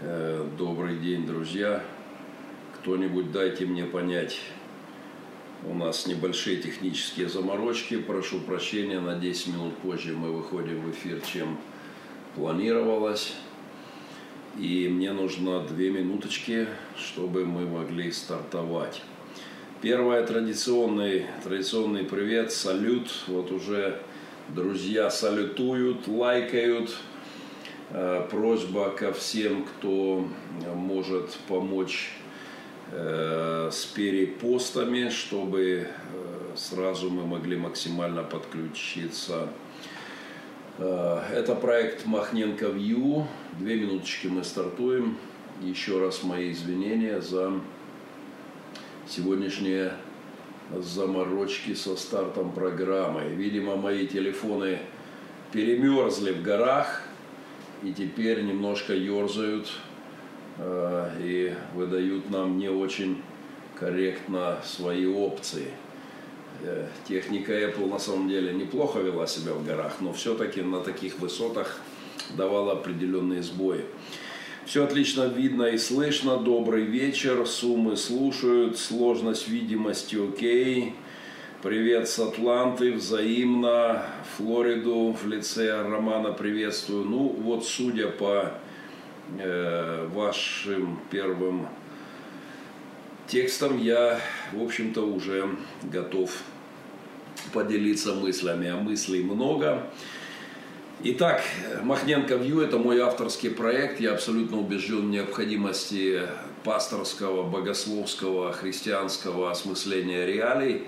Э, добрый день, друзья. Кто-нибудь дайте мне понять. У нас небольшие технические заморочки. Прошу прощения, на 10 минут позже мы выходим в эфир, чем планировалось. И мне нужно две минуточки, чтобы мы могли стартовать. Первое традиционный, традиционный привет, салют. Вот уже друзья салютуют, лайкают. Э, просьба ко всем, кто может помочь э, с перепостами, чтобы э, сразу мы могли максимально подключиться. Это проект Махненко Вью. Две минуточки мы стартуем. Еще раз мои извинения за сегодняшние заморочки со стартом программы. Видимо, мои телефоны перемерзли в горах и теперь немножко ерзают э, и выдают нам не очень корректно свои опции. Э, техника Apple на самом деле неплохо вела себя в горах, но все-таки на таких высотах давала определенные сбои. Все отлично видно и слышно. Добрый вечер. Суммы слушают. Сложность видимости окей. Привет с Атланты, взаимно. Флориду в лице Романа приветствую. Ну, вот судя по э, вашим первым текстам, я, в общем-то, уже готов поделиться мыслями. А мыслей много. Итак, Махненко Вью – это мой авторский проект. Я абсолютно убежден в необходимости пасторского, богословского, христианского осмысления реалий.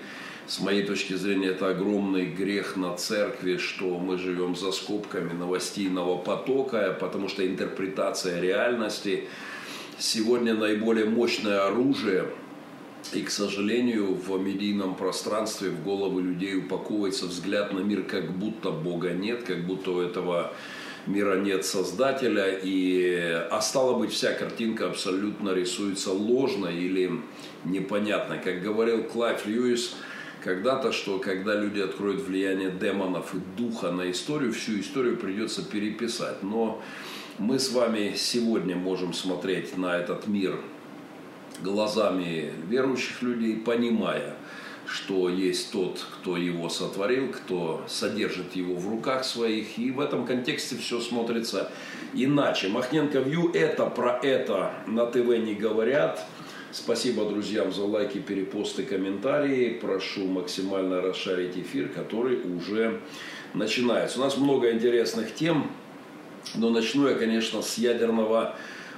С моей точки зрения, это огромный грех на церкви, что мы живем за скобками новостейного потока, потому что интерпретация реальности сегодня наиболее мощное оружие – и, к сожалению, в медийном пространстве в головы людей упаковывается взгляд на мир, как будто Бога нет, как будто у этого мира нет создателя, и, а стало быть, вся картинка абсолютно рисуется ложно или непонятно. Как говорил Клайв Льюис когда-то, что когда люди откроют влияние демонов и духа на историю, всю историю придется переписать. Но мы с вами сегодня можем смотреть на этот мир глазами верующих людей, понимая, что есть тот, кто его сотворил, кто содержит его в руках своих. И в этом контексте все смотрится иначе. Махненко View это про это на ТВ не говорят. Спасибо друзьям за лайки, перепосты, комментарии. Прошу максимально расшарить эфир, который уже начинается. У нас много интересных тем, но начну я, конечно, с ядерного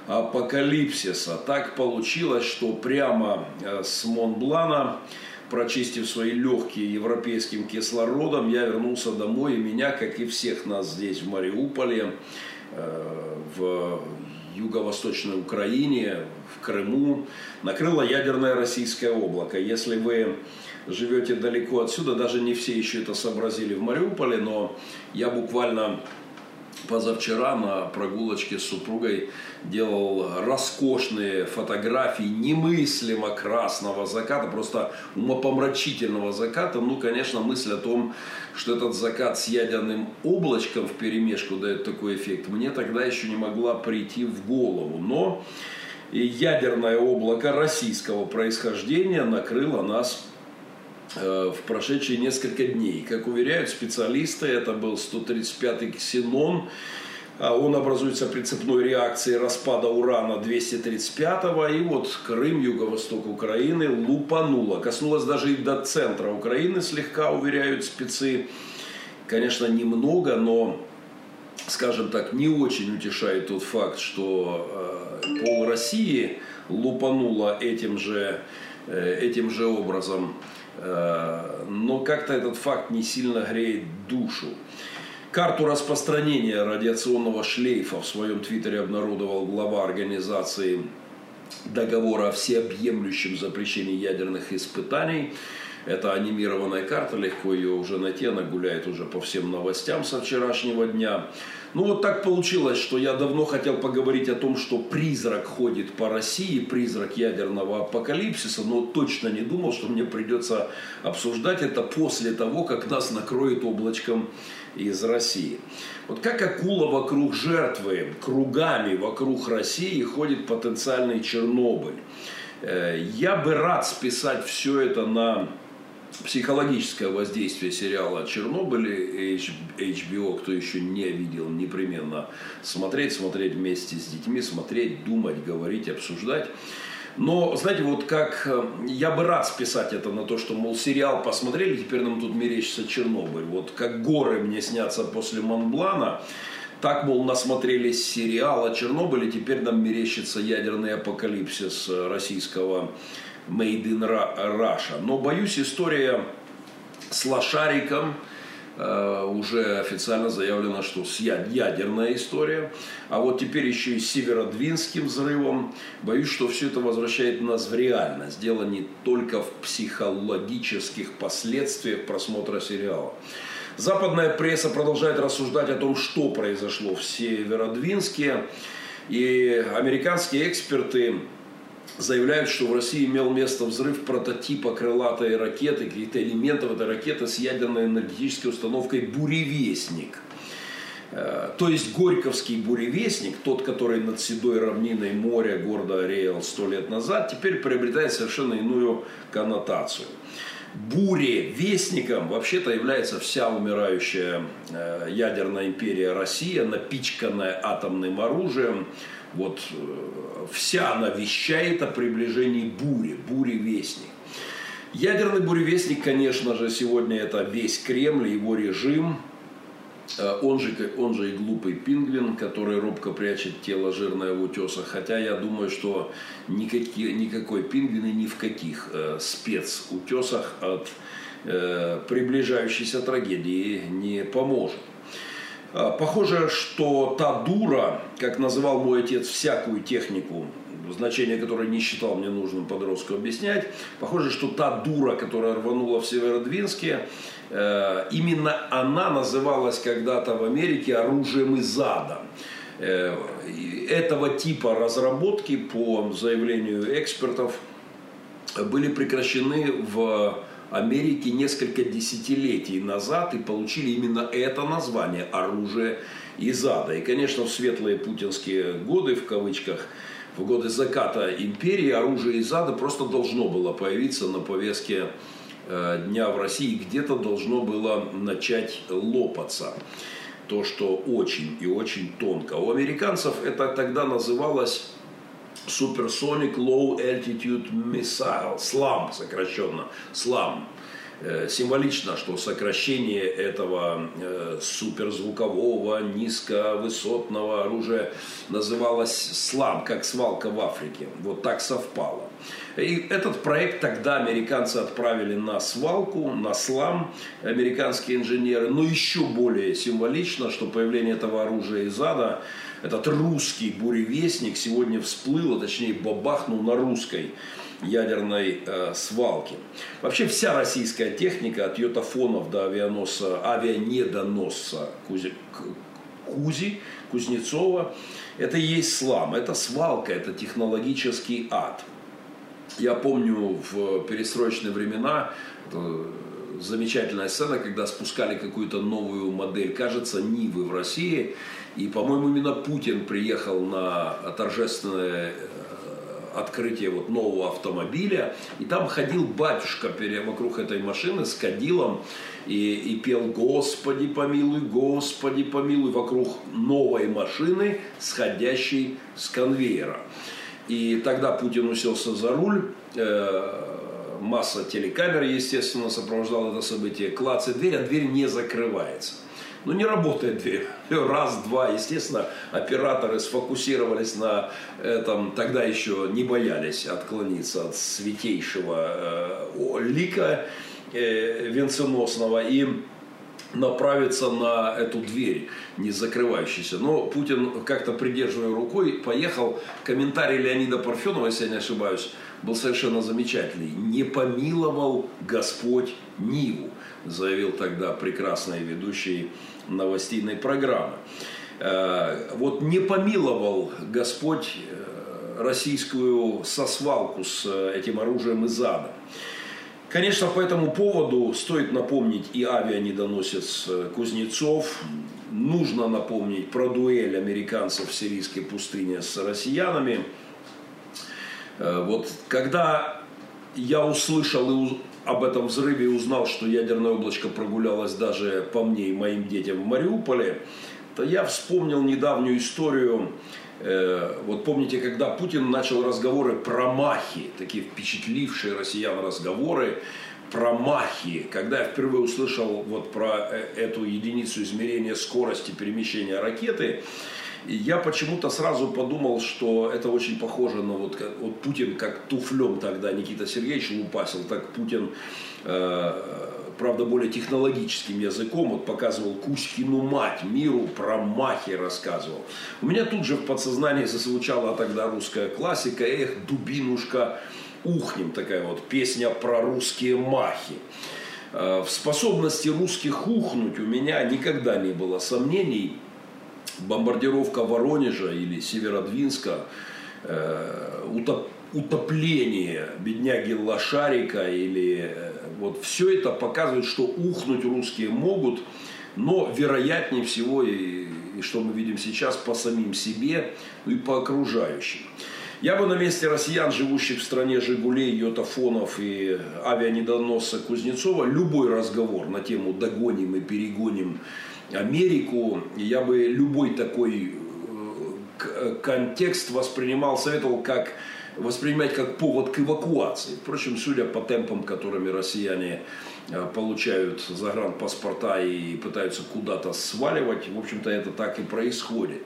апокалипсиса. Так получилось, что прямо э, с Монблана, прочистив свои легкие европейским кислородом, я вернулся домой, и меня, как и всех нас здесь, в Мариуполе, э, в юго-восточной Украине, в Крыму, накрыло ядерное российское облако. Если вы живете далеко отсюда, даже не все еще это сообразили в Мариуполе, но я буквально позавчера на прогулочке с супругой делал роскошные фотографии немыслимо красного заката, просто умопомрачительного заката. Ну, конечно, мысль о том, что этот закат с ядерным облачком в перемешку дает такой эффект, мне тогда еще не могла прийти в голову. Но ядерное облако российского происхождения накрыло нас в прошедшие несколько дней. Как уверяют специалисты, это был 135-й ксенон. А он образуется при цепной реакции распада урана 235-го. И вот Крым, юго-восток Украины лупануло. Коснулось даже и до центра Украины слегка, уверяют спецы. Конечно, немного, но скажем так, не очень утешает тот факт, что э, пол России лупануло этим же, э, этим же образом. Э, но как-то этот факт не сильно греет душу. Карту распространения радиационного шлейфа в своем твиттере обнародовал глава организации договора о всеобъемлющем запрещении ядерных испытаний. Это анимированная карта, легко ее уже найти, она гуляет уже по всем новостям со вчерашнего дня. Ну вот так получилось, что я давно хотел поговорить о том, что призрак ходит по России, призрак ядерного апокалипсиса, но точно не думал, что мне придется обсуждать это после того, как нас накроет облачком из России. Вот как акула вокруг жертвы, кругами вокруг России ходит потенциальный Чернобыль. Э, я бы рад списать все это на психологическое воздействие сериала «Чернобыль» HBO, кто еще не видел, непременно смотреть, смотреть вместе с детьми, смотреть, думать, говорить, обсуждать. Но, знаете, вот как э, я бы рад списать это на то, что, мол, сериал посмотрели, теперь нам тут мерещится Чернобыль. Вот как горы мне снятся после Монблана, так, мол, насмотрелись сериала Чернобыль, теперь нам мерещится ядерный апокалипсис российского Made in Russia. Но, боюсь, история с лошариком э, уже официально заявлено, что с ядерная история. А вот теперь еще и с северодвинским взрывом. Боюсь, что все это возвращает нас в реальность. Дело не только в психологических последствиях просмотра сериала. Западная пресса продолжает рассуждать о том, что произошло в Северодвинске. И американские эксперты заявляют, что в России имел место взрыв прототипа крылатой ракеты, каких-то элементов этой ракеты с ядерной энергетической установкой «Буревестник». Э, то есть Горьковский буревестник, тот, который над седой равниной моря города реял сто лет назад, теперь приобретает совершенно иную коннотацию. Буревестником вообще-то является вся умирающая э, ядерная империя Россия, напичканная атомным оружием, вот э, вся она вещает о приближении бури, бури-вестник. Ядерный буревестник, конечно же, сегодня это весь Кремль, его режим, э, он же, он же и глупый пингвин, который робко прячет тело жирное в утесах. Хотя я думаю, что никакие, никакой пингвин и ни в каких э, спецутесах от э, приближающейся трагедии не поможет. А, похоже, что та дура, как называл мой отец всякую технику, значение которой не считал мне нужным подростку объяснять, похоже, что та дура, которая рванула в Северодвинске, э, именно она называлась когда-то в Америке оружием из ада. Э, этого типа разработки, по заявлению экспертов, были прекращены в Америки несколько десятилетий назад и получили именно это название оружие из ада. И, конечно, в светлые путинские годы, в кавычках, в годы заката империи оружие из ада просто должно было появиться на повестке э, дня в России, где-то должно было начать лопаться. То, что очень и очень тонко. У американцев это тогда называлось Supersonic Low Altitude Missile, SLAM сокращенно, SLAM. Э, символично, что сокращение этого э, суперзвукового, низковысотного оружия называлось «слам», как свалка в Африке. Вот так совпало. И этот проект тогда американцы отправили на свалку, на слам, американские инженеры. Но еще более символично, что появление этого оружия из ада этот русский буревестник сегодня всплыл, а точнее бабахнул на русской ядерной э, свалке. Вообще вся российская техника, от йотафонов до авианосца, авианедоносца Кузи, Кузи, Кузнецова, это и есть слам, это свалка, это технологический ад. Я помню в перестроечные времена, замечательная сцена, когда спускали какую-то новую модель, кажется, Нивы в России. И, по-моему, именно Путин приехал на торжественное э, открытие вот нового автомобиля, и там ходил батюшка вокруг этой машины с кадилом и, и пел «Господи помилуй, Господи помилуй» вокруг новой машины, сходящей с конвейера. И тогда Путин уселся за руль, э, масса телекамер, естественно, сопровождала это событие, клацает дверь, а дверь не закрывается. Ну, не работает дверь. Раз, два. Естественно, операторы сфокусировались на этом, тогда еще не боялись отклониться от святейшего э, лика э, венценосного и направиться на эту дверь, не закрывающуюся. Но Путин, как-то придерживая рукой, поехал. Комментарий Леонида Парфенова, если я не ошибаюсь, был совершенно замечательный. «Не помиловал Господь Ниву», заявил тогда прекрасный ведущий новостейной программы. Э, вот не помиловал Господь э, российскую сосвалку с этим оружием из ада. Конечно, по этому поводу стоит напомнить и авианедоносец э, Кузнецов. Нужно напомнить про дуэль американцев в сирийской пустыне с россиянами. Э, вот когда я услышал и об этом взрыве и узнал, что ядерное облачко прогулялось даже по мне и моим детям в Мариуполе, то я вспомнил недавнюю историю. Э, вот помните, когда Путин начал разговоры про махи, такие впечатлившие россиян разговоры про махи, когда я впервые услышал вот про э, эту единицу измерения скорости перемещения ракеты, и я почему-то сразу подумал, что это очень похоже на вот, вот Путин как туфлем тогда Никита Сергеевич лупасил, так Путин, э, правда, более технологическим языком, вот показывал Кузькину мать миру, про махи рассказывал. У меня тут же в подсознании зазвучала тогда русская классика, эх, дубинушка, ухнем, такая вот песня про русские махи. Э, в способности русских ухнуть у меня никогда не было сомнений – бомбардировка Воронежа или Северодвинска, э, утоп, утопление бедняги Лошарика или э, вот все это показывает, что ухнуть русские могут, но вероятнее всего, и, и что мы видим сейчас, по самим себе ну и по окружающим. Я бы на месте россиян, живущих в стране Жигулей, Йотафонов и авианедоносца Кузнецова, любой разговор на тему «догоним и перегоним Америку, я бы любой такой э, контекст воспринимал, советовал как воспринимать как повод к эвакуации. Впрочем, судя по темпам, которыми россияне э, получают загранпаспорта и пытаются куда-то сваливать, в общем-то, это так и происходит.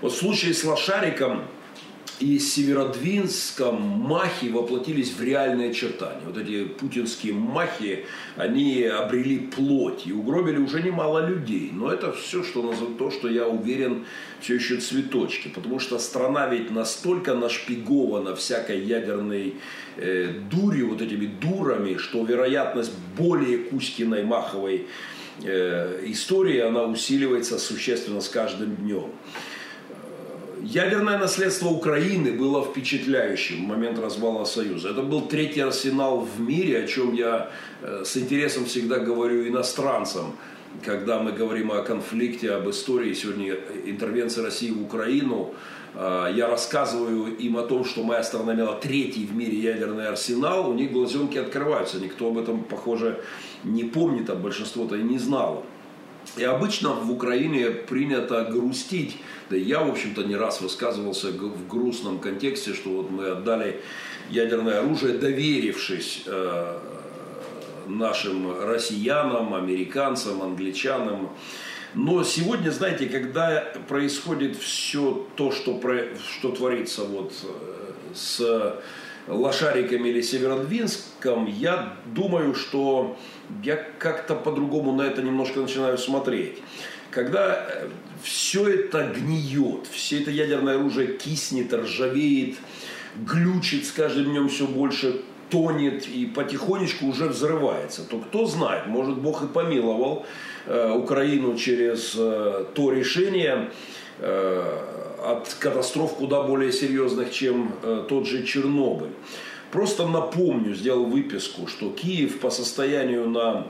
Вот в случае с Лошариком и Северодвинском махи воплотились в реальные очертания. Вот эти путинские махи, они обрели плоть и угробили уже немало людей. Но это все, что называют то, что я уверен, все еще цветочки. Потому что страна ведь настолько нашпигована всякой ядерной э, дури, вот этими дурами, что вероятность более Кузькиной маховой э, истории, она усиливается существенно с каждым днем. Ядерное наследство Украины было впечатляющим в момент развала Союза. Это был третий арсенал в мире, о чем я э, с интересом всегда говорю иностранцам, когда мы говорим о конфликте, об истории сегодня интервенции России в Украину. Э, я рассказываю им о том, что моя страна имела третий в мире ядерный арсенал, у них глазенки открываются. Никто об этом, похоже, не помнит, а большинство-то и не знало. И обычно в Украине принято грустить. Да я, в общем-то, не раз высказывался в грустном контексте, что вот мы отдали ядерное оружие, доверившись э, нашим россиянам, американцам, англичанам. Но сегодня, знаете, когда происходит все то, что, про, что творится вот э, с Лошариком или Северодвинском, я думаю, что я как-то по-другому на это немножко начинаю смотреть. Когда э, все это гниет, все это ядерное оружие киснет, ржавеет, глючит с каждым днем все больше, тонет и потихонечку уже взрывается, то кто знает, может Бог и помиловал э, Украину через э, то решение э, от катастроф куда более серьезных, чем э, тот же Чернобыль. Просто напомню, сделал выписку, что Киев по состоянию на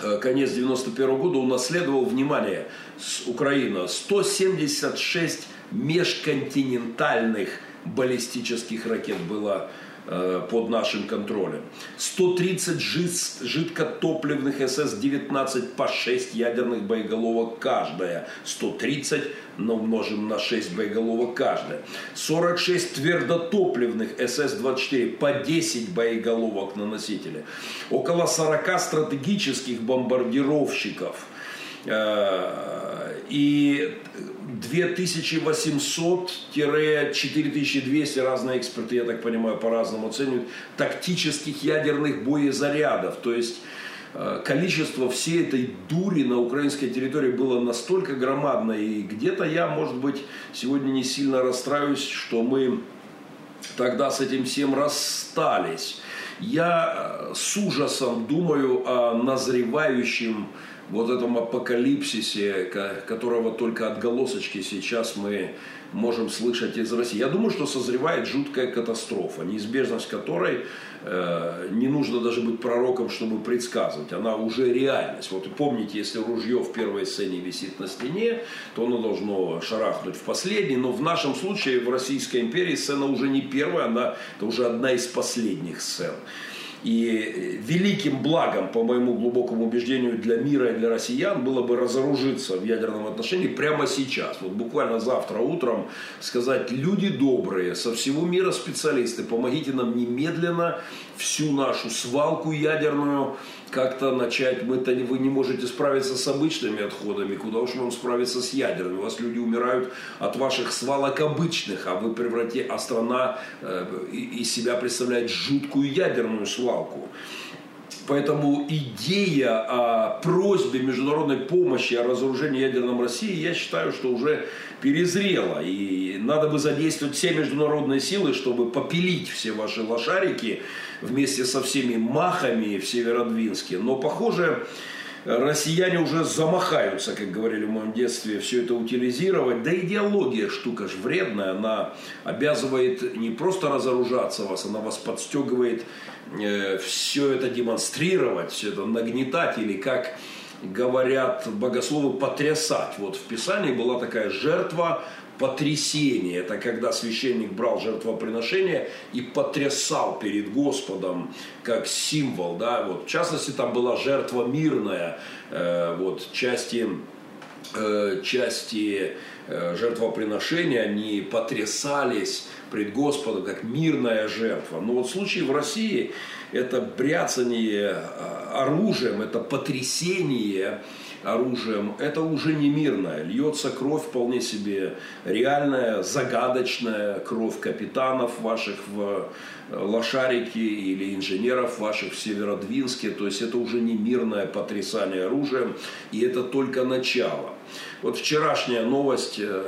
э, конец 91 года унаследовал, внимание, с Украина 176 межконтинентальных баллистических ракет было под нашим контролем. 130 жидкотопливных СС-19 по 6 ядерных боеголовок каждая. 130 но умножим на 6 боеголовок каждая. 46 твердотопливных СС-24 по 10 боеголовок на носителе. Около 40 стратегических бомбардировщиков. И 2800-4200, разные эксперты, я так понимаю, по-разному оценивают, тактических ядерных боезарядов. То есть э, количество всей этой дури на украинской территории было настолько громадное. И где-то я, может быть, сегодня не сильно расстраиваюсь, что мы тогда с этим всем расстались. Я э, с ужасом думаю о назревающем вот этом апокалипсисе, которого только отголосочки сейчас мы можем слышать из России. Я думаю, что созревает жуткая катастрофа, неизбежность которой э, не нужно даже быть пророком, чтобы предсказывать. Она уже реальность. Вот помните, если ружье в первой сцене висит на стене, то оно должно шарахнуть в последней. Но в нашем случае в Российской империи сцена уже не первая, она это уже одна из последних сцен. И великим благом, по моему глубокому убеждению, для мира и для россиян было бы разоружиться в ядерном отношении прямо сейчас. Вот буквально завтра утром сказать, люди добрые, со всего мира специалисты, помогите нам немедленно всю нашу свалку ядерную как-то начать, мы-то вы не можете справиться с обычными отходами, куда уж вам справиться с ядерными. У вас люди умирают от ваших свалок обычных, а вы превратите, а страна э, из себя представляет жуткую ядерную свалку. Поэтому идея о просьбе международной помощи о разоружении ядерном России, я считаю, что уже перезрела. И надо бы задействовать все международные силы, чтобы попилить все ваши лошарики вместе со всеми махами в Северодвинске. Но, похоже, россияне уже замахаются, как говорили в моем детстве, все это утилизировать. Да идеология штука же вредная, она обязывает не просто разоружаться вас, она вас подстегивает э, все это демонстрировать, все это нагнетать или как говорят богословы потрясать. Вот в Писании была такая жертва потрясение. Это когда священник брал жертвоприношение и потрясал перед Господом как символ. Да? Вот, в частности, там была жертва мирная. Э, вот, части, э, части э, жертвоприношения, они потрясались пред Господом как мирная жертва. Но вот в случае в России это бряцание э, оружием, это потрясение оружием, это уже не мирное. Льется кровь вполне себе реальная, загадочная, кровь капитанов ваших в э, Лошарике или инженеров ваших в Северодвинске. То есть это уже не мирное потрясание оружием, и это только начало. Вот вчерашняя новость э,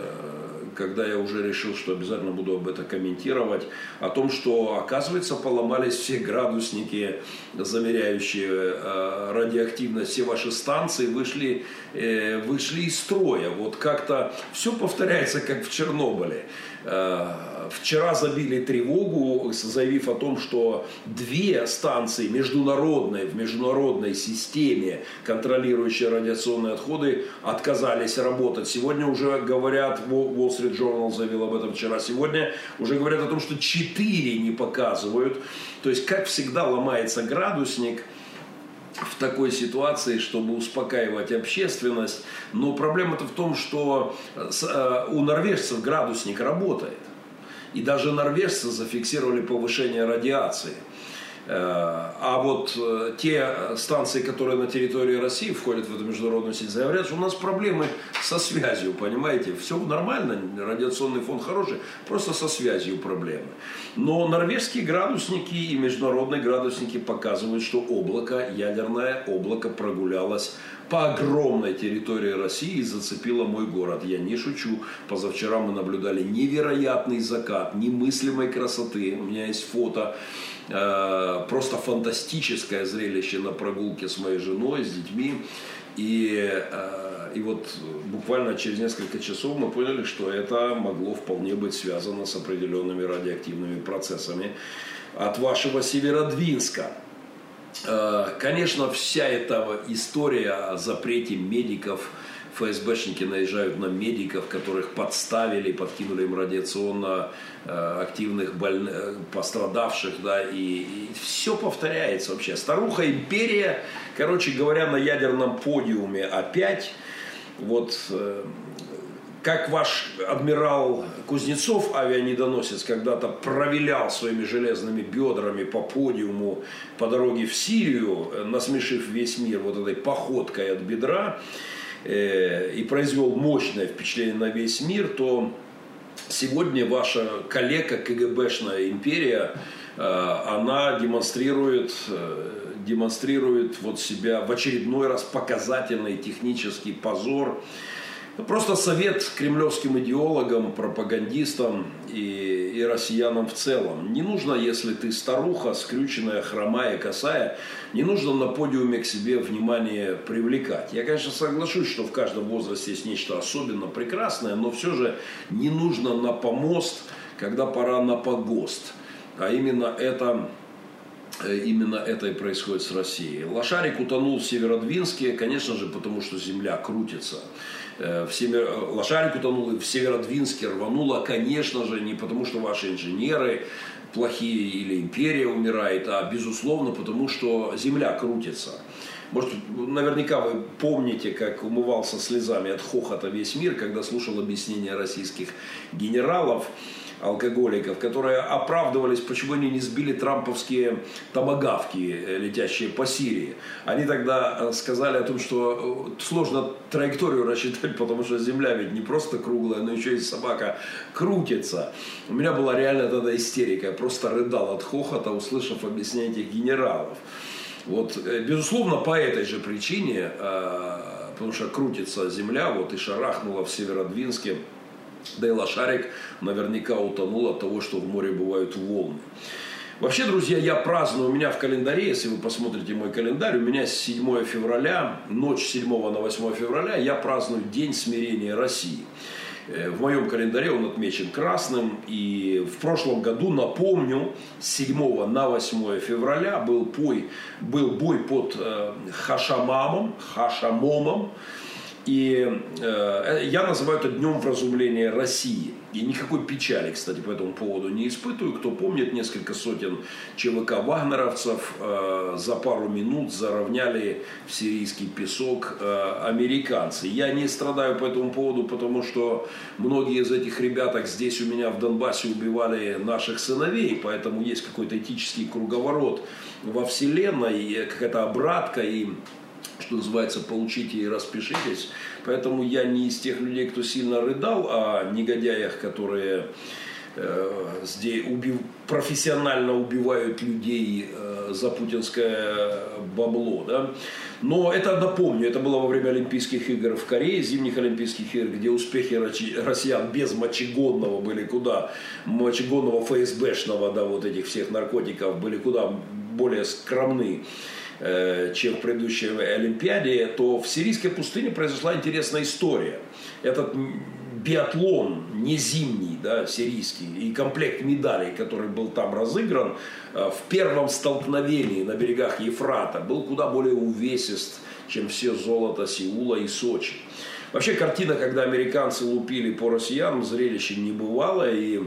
когда я уже решил, что обязательно буду об этом комментировать, о том, что, оказывается, поломались все градусники, замеряющие э, радиоактивность, все ваши станции вышли, э, вышли из строя. Вот как-то все повторяется, как в Чернобыле. Э, вчера забили тревогу, заявив о том, что две станции международные, в международной системе, контролирующие радиационные отходы, отказались работать. Сегодня уже говорят, Wall Street Journal заявил об этом вчера, сегодня уже говорят о том, что четыре не показывают. То есть, как всегда, ломается градусник – в такой ситуации, чтобы успокаивать общественность. Но проблема-то в том, что э, у норвежцев градусник работает. И даже норвежцы зафиксировали повышение радиации – Э, а вот э, те станции, которые на территории России входят в эту международную сеть, заявляют, что у нас проблемы со связью, понимаете? Все нормально, радиационный фон хороший, просто со связью проблемы. Но норвежские градусники и международные градусники показывают, что облако, ядерное облако прогулялось по огромной территории России и зацепило мой город. Я не шучу. Позавчера мы наблюдали невероятный закат, немыслимой красоты. У меня есть фото Э, просто фантастическое зрелище на прогулке с моей женой, с детьми. И, э, и вот буквально через несколько часов мы поняли, что это могло вполне быть связано с определенными радиоактивными процессами от вашего Северодвинска. Э, конечно, вся эта история о запрете медиков – ФСБшники наезжают на медиков, которых подставили, подкинули им радиационно э, активных больных, э, пострадавших, да, и, и все повторяется вообще. Старуха империя, короче говоря, на ядерном подиуме опять, вот э, как ваш адмирал Кузнецов, авианедоносец, когда-то провилял своими железными бедрами по подиуму по дороге в Сирию, насмешив весь мир вот этой походкой от бедра, Э, и произвел мощное впечатление на весь мир, то сегодня ваша коллега КГБшная империя, э, она демонстрирует, э, демонстрирует вот себя в очередной раз показательный технический позор Просто совет кремлевским идеологам, пропагандистам и, и россиянам в целом. Не нужно, если ты старуха, скрюченная, хромая, косая, не нужно на подиуме к себе внимание привлекать. Я, конечно, соглашусь, что в каждом возрасте есть нечто особенно прекрасное, но все же не нужно на помост, когда пора на погост. А именно это Э, именно это и происходит с Россией. Лошарик утонул в Северодвинске, конечно же, потому что земля крутится. Э, в Север... Э, лошарик утонул и в Северодвинске рвануло, конечно же, не потому что ваши инженеры плохие или империя умирает, а безусловно потому что земля крутится. Может, наверняка вы помните, как умывался слезами от хохота весь мир, когда слушал объяснения российских генералов алкоголиков, которые оправдывались, почему они не сбили трамповские томогавки, э, летящие по Сирии. Они тогда э, сказали о том, что э, сложно траекторию рассчитать, потому что Земля ведь не просто круглая, но еще и собака крутится. У меня была реально тогда истерика. Я просто рыдал от хохота, услышав объяснение этих генералов. Вот, безусловно, по этой же причине, потому что крутится Земля, вот и шарахнула в Северодвинске, да и лошарик наверняка утонул от того, что в море бывают волны. Вообще, друзья, я праздную, у меня в календаре, если вы посмотрите мой календарь, у меня 7 февраля, ночь 7 на 8 февраля, я праздную День смирения России. Э, в моем календаре он отмечен красным. И в прошлом году, напомню, с 7 на 8 февраля был бой, был бой под э, Хашамамом, Хашамомом. И э, я называю это днем вразумления России. И никакой печали, кстати, по этому поводу не испытываю. Кто помнит, несколько сотен ЧВК вагнеровцев э, за пару минут заровняли в сирийский песок э, американцы. Я не страдаю по этому поводу, потому что многие из этих ребяток здесь у меня в Донбассе убивали наших сыновей, поэтому есть какой-то этический круговорот во Вселенной, какая-то обратка и что называется, получите и распишитесь. Поэтому я не из тех людей, кто сильно рыдал о негодяях, которые э, здесь убив... профессионально убивают людей э, за путинское бабло. Да? Но это, напомню, это было во время Олимпийских игр в Корее, зимних Олимпийских игр, где успехи россиян без мочегонного были куда, мочегонного ФСБшного, да, вот этих всех наркотиков были куда более скромны. Э, чем в предыдущей Олимпиаде, то в сирийской пустыне произошла интересная история. Этот биатлон не зимний, да, сирийский, и комплект медалей, который был там разыгран, э, в первом столкновении на берегах Ефрата был куда более увесист, чем все золото Сеула и Сочи. Вообще картина, когда американцы лупили по россиянам, зрелище не бывало, и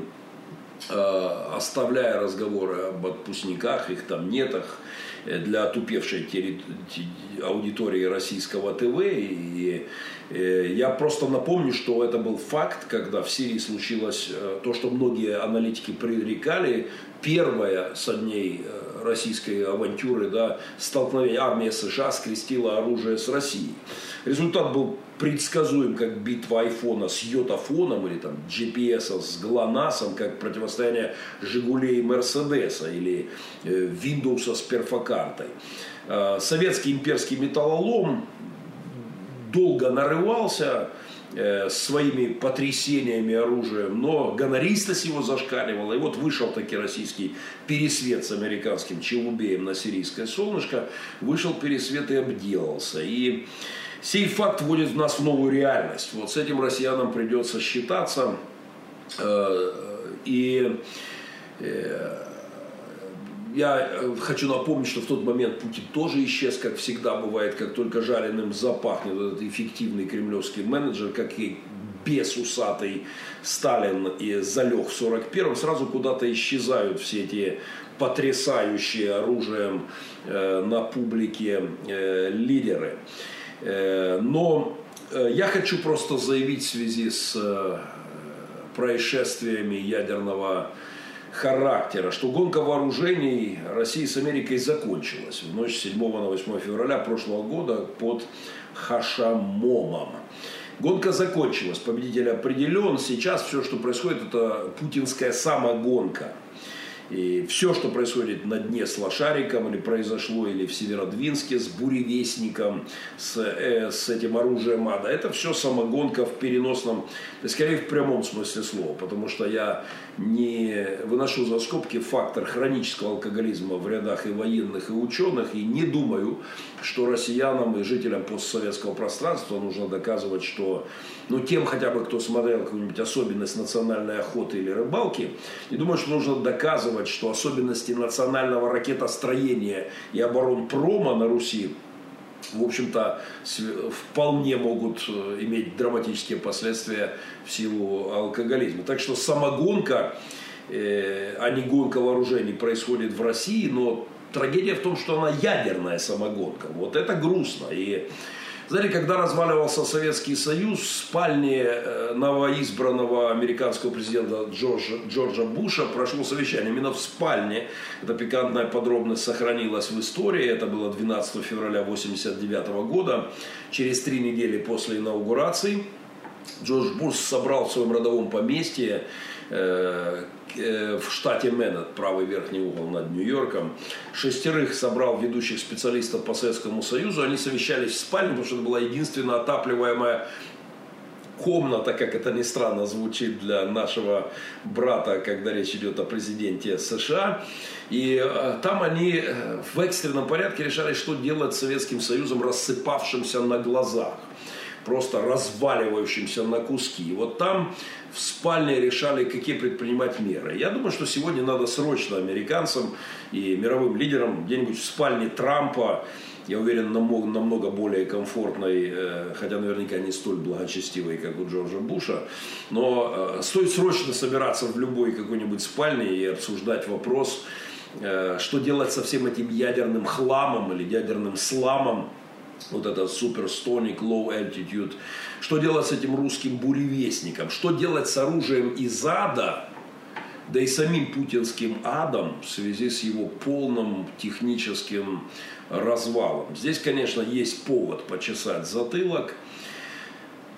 э, оставляя разговоры об отпускниках, их там нетах, для отупевшей аудитории российского ТВ. И э, я просто напомню, что это был факт, когда в Сирии случилось э, то, что многие аналитики предрекали. Первое со дней российской авантюры, да, столкновение армия США скрестила оружие с Россией. Результат был предсказуем, как битва айфона с йотафоном или там GPS с ГЛОНАССом, как противостояние Жигулей и Мерседеса или э, Windows с перфокартой. Э, советский имперский металлолом долго нарывался э, своими потрясениями оружием, но гонористость его зашкаливала. И вот вышел таки российский пересвет с американским челубеем на сирийское солнышко. Вышел пересвет и обделался. И Сей факт вводит нас в новую реальность. Вот с этим россиянам придется считаться. Э, и э, я хочу напомнить, что в тот момент Путин тоже исчез, как всегда бывает, как только жареным запахнет этот эффективный кремлевский менеджер, как и без усатый Сталин и залег в 41-м, сразу куда-то исчезают все эти потрясающие оружием э, на публике лидеры. Э, но э, я хочу просто заявить в связи с э, происшествиями ядерного характера, что гонка вооружений России с Америкой закончилась в ночь 7 на 8 февраля прошлого года под Хашамомом. Гонка закончилась, победитель определен. Сейчас все, что происходит, это путинская самогонка. И все, что происходит на дне с Лошариком, или произошло, или в Северодвинске с буревестником, с, э, с этим оружием ада, это все самогонка в переносном, скорее в прямом смысле слова, потому что я не выношу за скобки фактор хронического алкоголизма в рядах и военных, и ученых, и не думаю, что россиянам и жителям постсоветского пространства нужно доказывать, что ну, тем хотя бы, кто смотрел какую-нибудь особенность национальной охоты или рыбалки, не думаю, что нужно доказывать, что особенности национального ракетостроения и оборонпрома на Руси в общем-то, вполне могут э, иметь драматические последствия в силу алкоголизма. Так что самогонка, э, а не гонка вооружений происходит в России, но трагедия в том, что она ядерная самогонка. Вот это грустно. И знаете, когда разваливался Советский Союз, в спальне э, новоизбранного американского президента Джорджа, Джорджа Буша прошло совещание. Именно в спальне, эта пикантная подробность сохранилась в истории, это было 12 февраля 1989 года, через три недели после инаугурации. Джордж Буш собрал в своем родовом поместье э, в штате Мэн, правый верхний угол над Нью-Йорком, шестерых собрал ведущих специалистов по Советскому Союзу. Они совещались в спальне, потому что это была единственная отапливаемая комната, как это ни странно звучит для нашего брата, когда речь идет о президенте США. И э, там они э, в экстренном порядке решали, что делать с Советским Союзом, рассыпавшимся на глазах просто разваливающимся на куски. И вот там в спальне решали, какие предпринимать меры. Я думаю, что сегодня надо срочно американцам и мировым лидерам где-нибудь в спальне Трампа, я уверен, намного, намного более комфортной, э, хотя наверняка не столь благочестивой, как у Джорджа Буша, но э, стоит срочно собираться в любой какой-нибудь спальне и обсуждать вопрос, э, что делать со всем этим ядерным хламом или ядерным сламом, вот это суперстоник, low altitude. Что делать с этим русским буревестником? Что делать с оружием из ада, да и самим путинским адом в связи с его полным техническим развалом? Здесь, конечно, есть повод почесать затылок.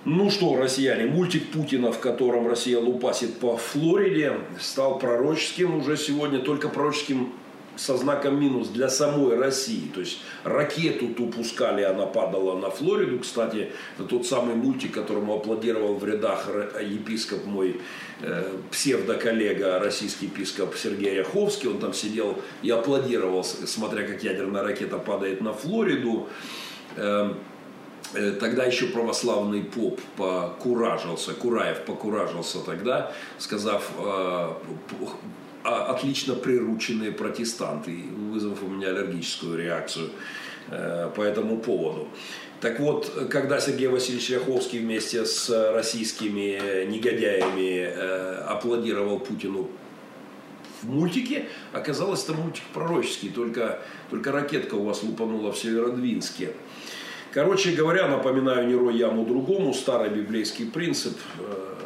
Ну что, россияне, мультик Путина, в котором Россия лупасит по Флориде, стал пророческим уже сегодня, только пророческим со знаком минус для самой России. То есть ракету ту пускали, она падала на Флориду. Кстати, это тот самый мультик, которому аплодировал в рядах епископ мой э, псевдоколлега, российский епископ Сергей Яховский. Он там сидел и аплодировал, смотря как ядерная ракета падает на Флориду. Эм, э, Тогда еще православный поп покуражился, Кураев покуражился тогда, сказав, э, отлично прирученные протестанты, вызвав у меня аллергическую реакцию э, по этому поводу. Так вот, когда Сергей Васильевич Ляховский вместе с российскими негодяями э, аплодировал Путину в мультике, оказалось, это мультик пророческий, только, только ракетка у вас лупанула в Северодвинске. Короче говоря, напоминаю, не рой яму другому, старый библейский принцип э, –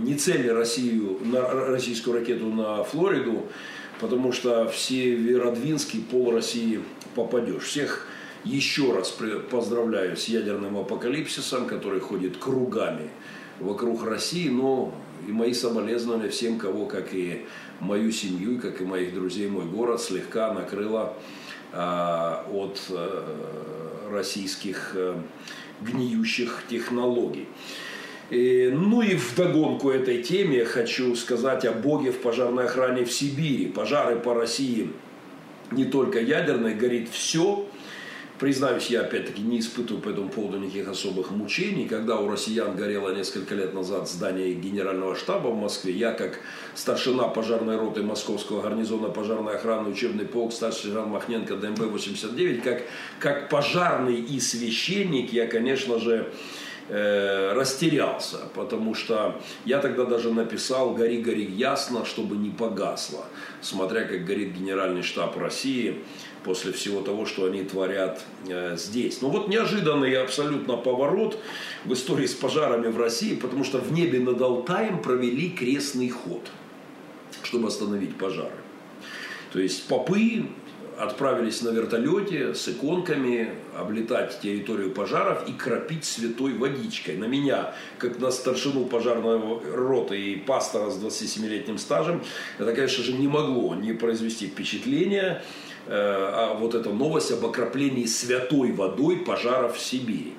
не цели Россию, на, российскую ракету на Флориду, потому что в Северодвинский пол России попадешь. Всех еще раз поздравляю с ядерным апокалипсисом, который ходит кругами вокруг России, но и мои соболезнования всем, кого, как и мою семью, как и моих друзей, мой город слегка накрыло а, от а, российских а, гниющих технологий. И, ну и в догонку этой теме хочу сказать о Боге в пожарной охране в Сибири. Пожары по России не только ядерные, горит все. Признаюсь, я опять-таки не испытываю по этому поводу никаких особых мучений. Когда у россиян горело несколько лет назад здание генерального штаба в Москве, я как старшина пожарной роты Московского гарнизона пожарной охраны учебный полк, старший сержант Махненко ДМБ-89, как, как пожарный и священник, я, конечно же, э, растерялся, потому что я тогда даже написал «Гори, гори ясно, чтобы не погасло», смотря как горит Генеральный штаб России после всего того, что они творят э, здесь. Но вот неожиданный абсолютно поворот в истории с пожарами в России, потому что в небе над Алтаем провели крестный ход, чтобы остановить пожары. То есть попы отправились на вертолете с иконками облетать территорию пожаров и кропить святой водичкой. На меня, как на старшину пожарного роты и пастора с 27-летним стажем, это, конечно же, не могло не произвести впечатления. Э, а вот эта новость об окроплении святой водой пожаров в Сибири.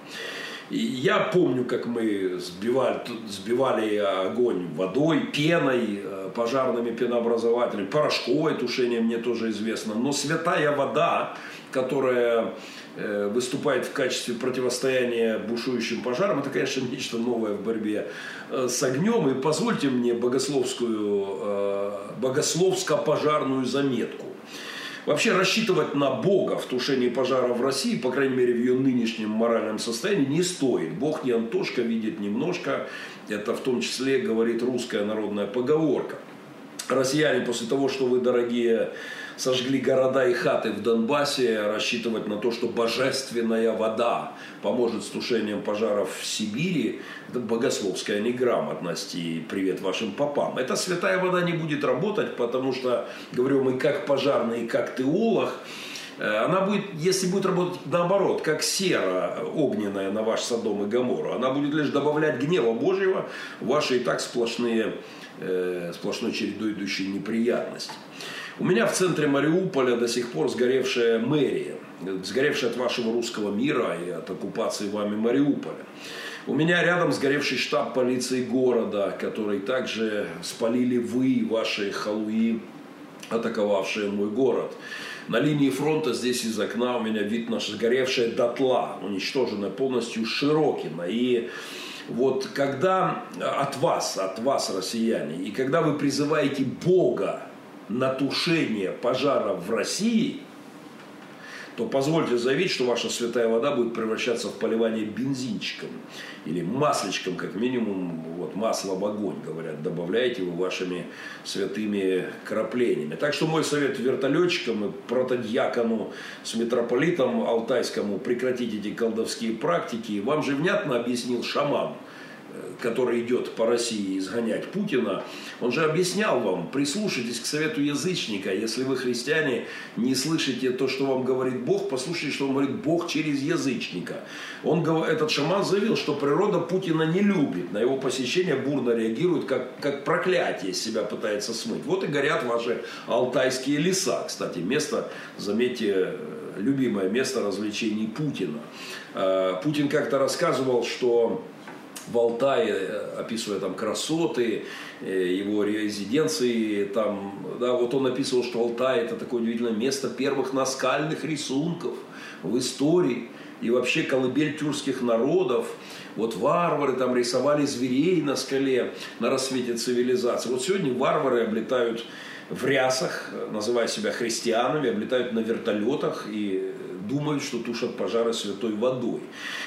Я помню, как мы сбивали, сбивали огонь водой, пеной, э, пожарными пенообразователями, порошковое тушение мне тоже известно. Но святая вода, которая э, выступает в качестве противостояния бушующим пожарам, это, конечно, нечто новое в борьбе э, с огнем. И позвольте мне богословскую, богословско-пожарную заметку. Вообще рассчитывать на Бога в тушении пожара в России, по крайней мере в ее нынешнем моральном состоянии, не стоит. Бог не Антошка, видит немножко. Это в том числе говорит русская народная поговорка. Россияне после того, что вы, дорогие сожгли города и хаты в Донбассе, рассчитывать на то, что божественная вода поможет с тушением пожаров в Сибири, это богословская неграмотность и привет вашим попам. Эта святая вода не будет работать, потому что, говорю, мы как пожарный, как теолог, э, она будет, если будет работать наоборот, как сера огненная на ваш Содом и Гамору, она будет лишь добавлять гнева Божьего в ваши и так сплошные, э, сплошной чередой идущие неприятности. У меня в центре Мариуполя до сих пор сгоревшая мэрия, сгоревшая от вашего русского мира и от оккупации вами Мариуполя. У меня рядом сгоревший штаб полиции города, который также спалили вы, ваши халуи, атаковавшие мой город. На линии фронта здесь из окна у меня вид на сгоревшая дотла, уничтоженная полностью Широкино. И вот когда от вас, от вас, россияне, и когда вы призываете Бога на тушение пожара в России, то позвольте заявить, что ваша святая вода будет превращаться в поливание бензинчиком или масличком, как минимум, вот масло в огонь, говорят, добавляете вы вашими святыми краплениями. Так что мой совет вертолетчикам и протодьякону с митрополитом Алтайскому прекратить эти колдовские практики. Вам же внятно объяснил шаман – который идет по России изгонять Путина, он же объяснял вам, прислушайтесь к совету язычника. Если вы, христиане, не слышите то, что вам говорит Бог, послушайте, что вам говорит Бог через язычника. Он, этот шаман заявил, что природа Путина не любит. На его посещение бурно реагирует, как, как проклятие себя пытается смыть. Вот и горят ваши алтайские леса. Кстати, место, заметьте, любимое место развлечений Путина. Э, Путин как-то рассказывал, что в Алтае, описывая там красоты, э, его резиденции, там, да, вот он описывал, что Алтай это такое удивительное место первых наскальных рисунков в истории и вообще колыбель тюркских народов. Вот варвары там рисовали зверей на скале на рассвете цивилизации. Вот сегодня варвары облетают в рясах, называя себя христианами, облетают на вертолетах и думают, что тушат пожары святой водой.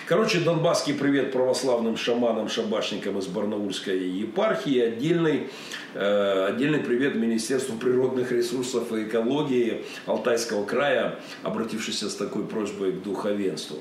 Короче, донбасский привет православным шаманам, шабашникам из Барнаульской епархии. Отдельный, э, отдельный привет Министерству природных ресурсов и экологии Алтайского края, обратившийся с такой просьбой к духовенству.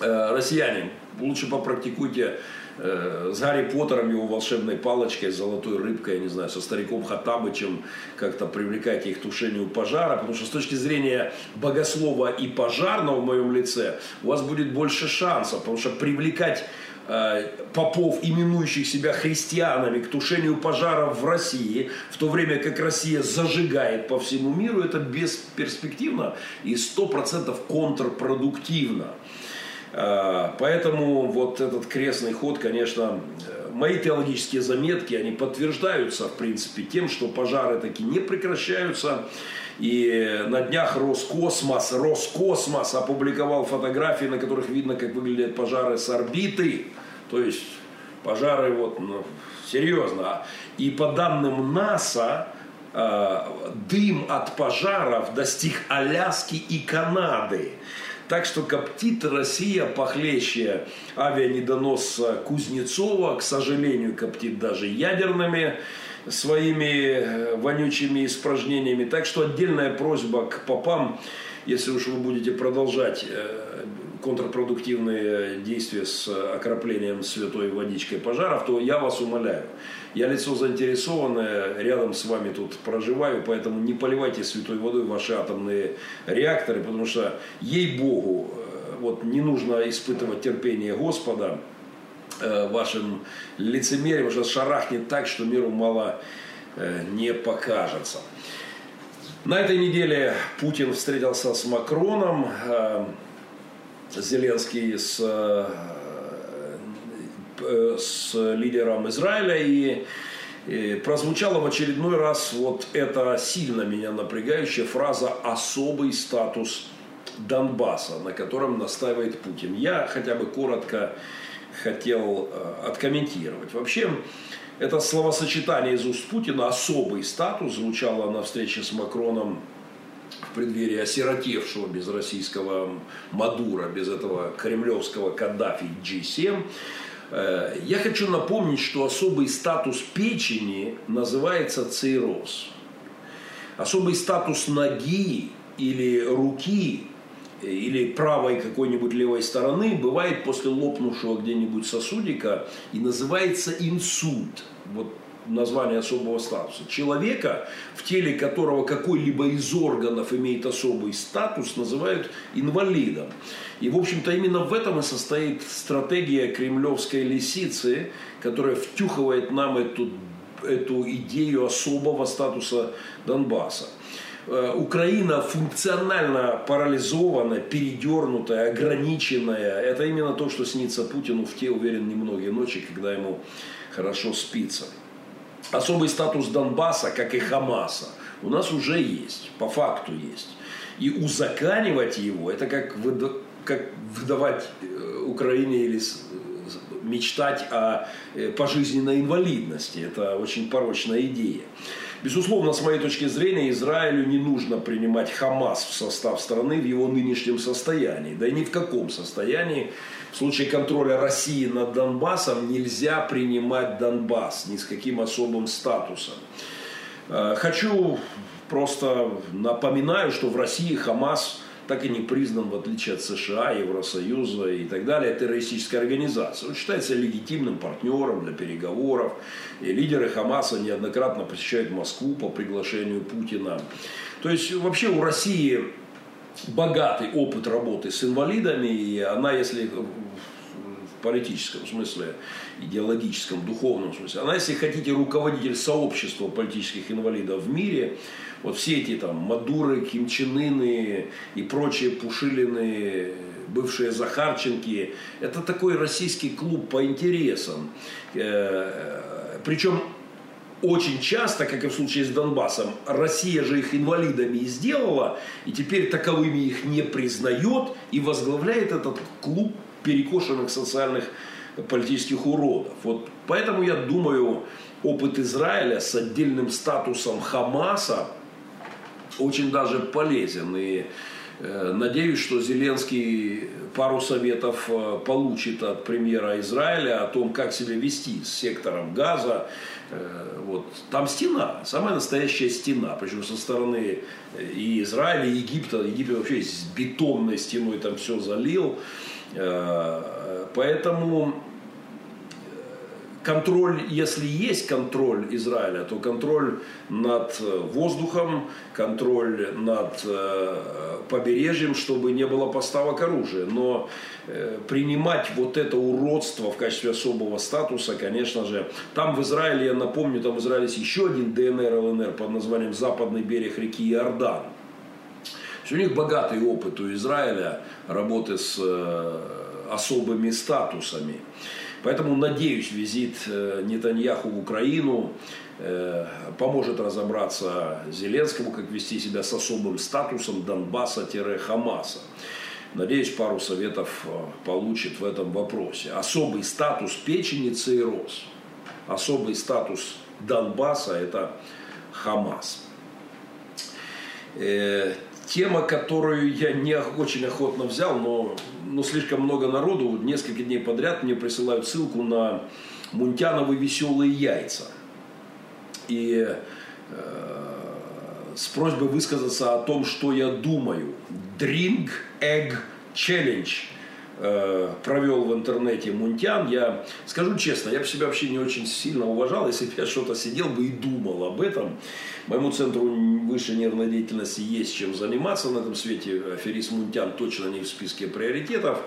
Э, россияне, лучше попрактикуйте э, с Гарри Поттером, его волшебной палочкой, золотой рыбкой, я не знаю, со стариком Хатабычем как-то привлекайте их к тушению пожара, потому что с точки зрения богослова и пожарного в моем лице у вас будет больше шансов, потому что привлекать э, попов, именующих себя христианами, к тушению пожаров в России, в то время как Россия зажигает по всему миру, это бесперспективно и 100% контрпродуктивно. А, поэтому вот этот крестный ход, конечно, э, мои теологические заметки, они подтверждаются, в принципе, тем, что пожары таки не прекращаются. И на днях Роскосмос, Роскосмос опубликовал фотографии, на которых видно, как выглядят пожары с орбиты. То есть пожары вот, ну, серьезно. И по данным НАСА, э, дым от пожаров достиг Аляски и Канады. Так что коптит Россия похлеще авианедоносца Кузнецова, к сожалению, коптит даже ядерными своими э, вонючими испражнениями. Так что отдельная просьба к попам, если уж вы будете продолжать э, контрпродуктивные действия с окроплением святой водичкой пожаров, то я вас умоляю, я лицо заинтересованное, рядом с вами тут проживаю, поэтому не поливайте святой водой ваши атомные реакторы, потому что, ей-богу, э, вот не нужно испытывать терпение Господа э, вашим лицемерием, что шарахнет так, что миру мало э, не покажется. На этой неделе Путин встретился с Макроном, Зеленский с Э, с лидером Израиля и прозвучала в очередной раз вот эта сильно меня напрягающая фраза «особый статус Донбасса», на котором настаивает Путин. Я хотя бы коротко хотел э, откомментировать. Вообще, это словосочетание из уст Путина «особый статус» звучало на встрече с Макроном в преддверии осиротевшего без российского Мадура, без этого кремлевского Каддафи G7. Э, я хочу напомнить, что особый статус печени называется цирроз. Особый статус ноги или руки или правой какой-нибудь левой стороны бывает после лопнувшего где-нибудь сосудика и называется инсульт. Вот название особого статуса. Человека, в теле которого какой-либо из органов имеет особый статус, называют инвалидом. И, в общем-то, именно в этом и состоит стратегия кремлевской лисицы, которая втюхивает нам эту, эту идею особого статуса Донбасса. Э, Украина функционально парализована, передернутая, ограниченная. Это именно то, что снится Путину в те, уверен, немногие ночи, когда ему хорошо спится. Особый статус Донбасса, как и Хамаса, у нас уже есть, по факту есть. И узаканивать его, это как, выда, как выдавать э, Украине или мечтать о э, пожизненной инвалидности. Это очень порочная идея. Безусловно, с моей точки зрения, Израилю не нужно принимать Хамас в состав страны в его нынешнем состоянии. Да и ни в каком состоянии. В случае контроля России над Донбассом нельзя принимать Донбасс ни с каким особым статусом. Э, хочу просто напоминаю, что в России Хамас так и не признан, в отличие от США, Евросоюза и так далее, террористической организацией. Он считается легитимным партнером для переговоров. И лидеры Хамаса неоднократно посещают Москву по приглашению Путина. То есть вообще у России богатый опыт работы с инвалидами, и она, если в политическом смысле, идеологическом, духовном смысле, она, если хотите, руководитель сообщества политических инвалидов в мире, вот все эти там Мадуры, Кимчинины и прочие Пушилины, бывшие Захарченки, это такой российский клуб по интересам. Э, Причем очень часто, как и в случае с Донбассом, Россия же их инвалидами и сделала, и теперь таковыми их не признает и возглавляет этот клуб перекошенных социальных политических уродов. Вот поэтому я думаю, опыт Израиля с отдельным статусом Хамаса очень даже полезен. И надеюсь, что Зеленский пару советов э, получит от премьера Израиля о том, как себя вести с сектором газа. Э, вот. Там стена, самая настоящая стена, причем со стороны и Израиля, и Египта. Египет вообще с бетонной стеной там все залил. Поэтому контроль, если есть контроль Израиля, то контроль над э, воздухом, контроль над э, побережьем, чтобы не было поставок оружия. Но э, принимать вот это уродство в качестве особого статуса, конечно же, там в Израиле, я напомню, там в Израиле есть еще один ДНР, ЛНР под названием Западный берег реки Иордан. У них богатый опыт у Израиля работы с особыми статусами. Поэтому, надеюсь, визит э, Нетаньяху в Украину э, поможет разобраться Зеленскому, как вести себя с особым статусом Донбасса-Хамаса. Надеюсь, пару советов э, получит в этом вопросе. Особый статус печени цирроз. Особый статус Донбасса – это Хамас. Тема, которую я не очень охотно взял, но, но слишком много народу, несколько дней подряд мне присылают ссылку на Мунтяновы веселые яйца. И э, с просьбой высказаться о том, что я думаю. Drink Egg Challenge. Э, провел в интернете Мунтян, я скажу честно, я бы себя вообще не очень сильно уважал, если бы я что-то сидел бы и думал об этом. Моему центру высшей нервной деятельности есть чем заниматься на этом свете. Аферист Мунтян точно не в списке приоритетов.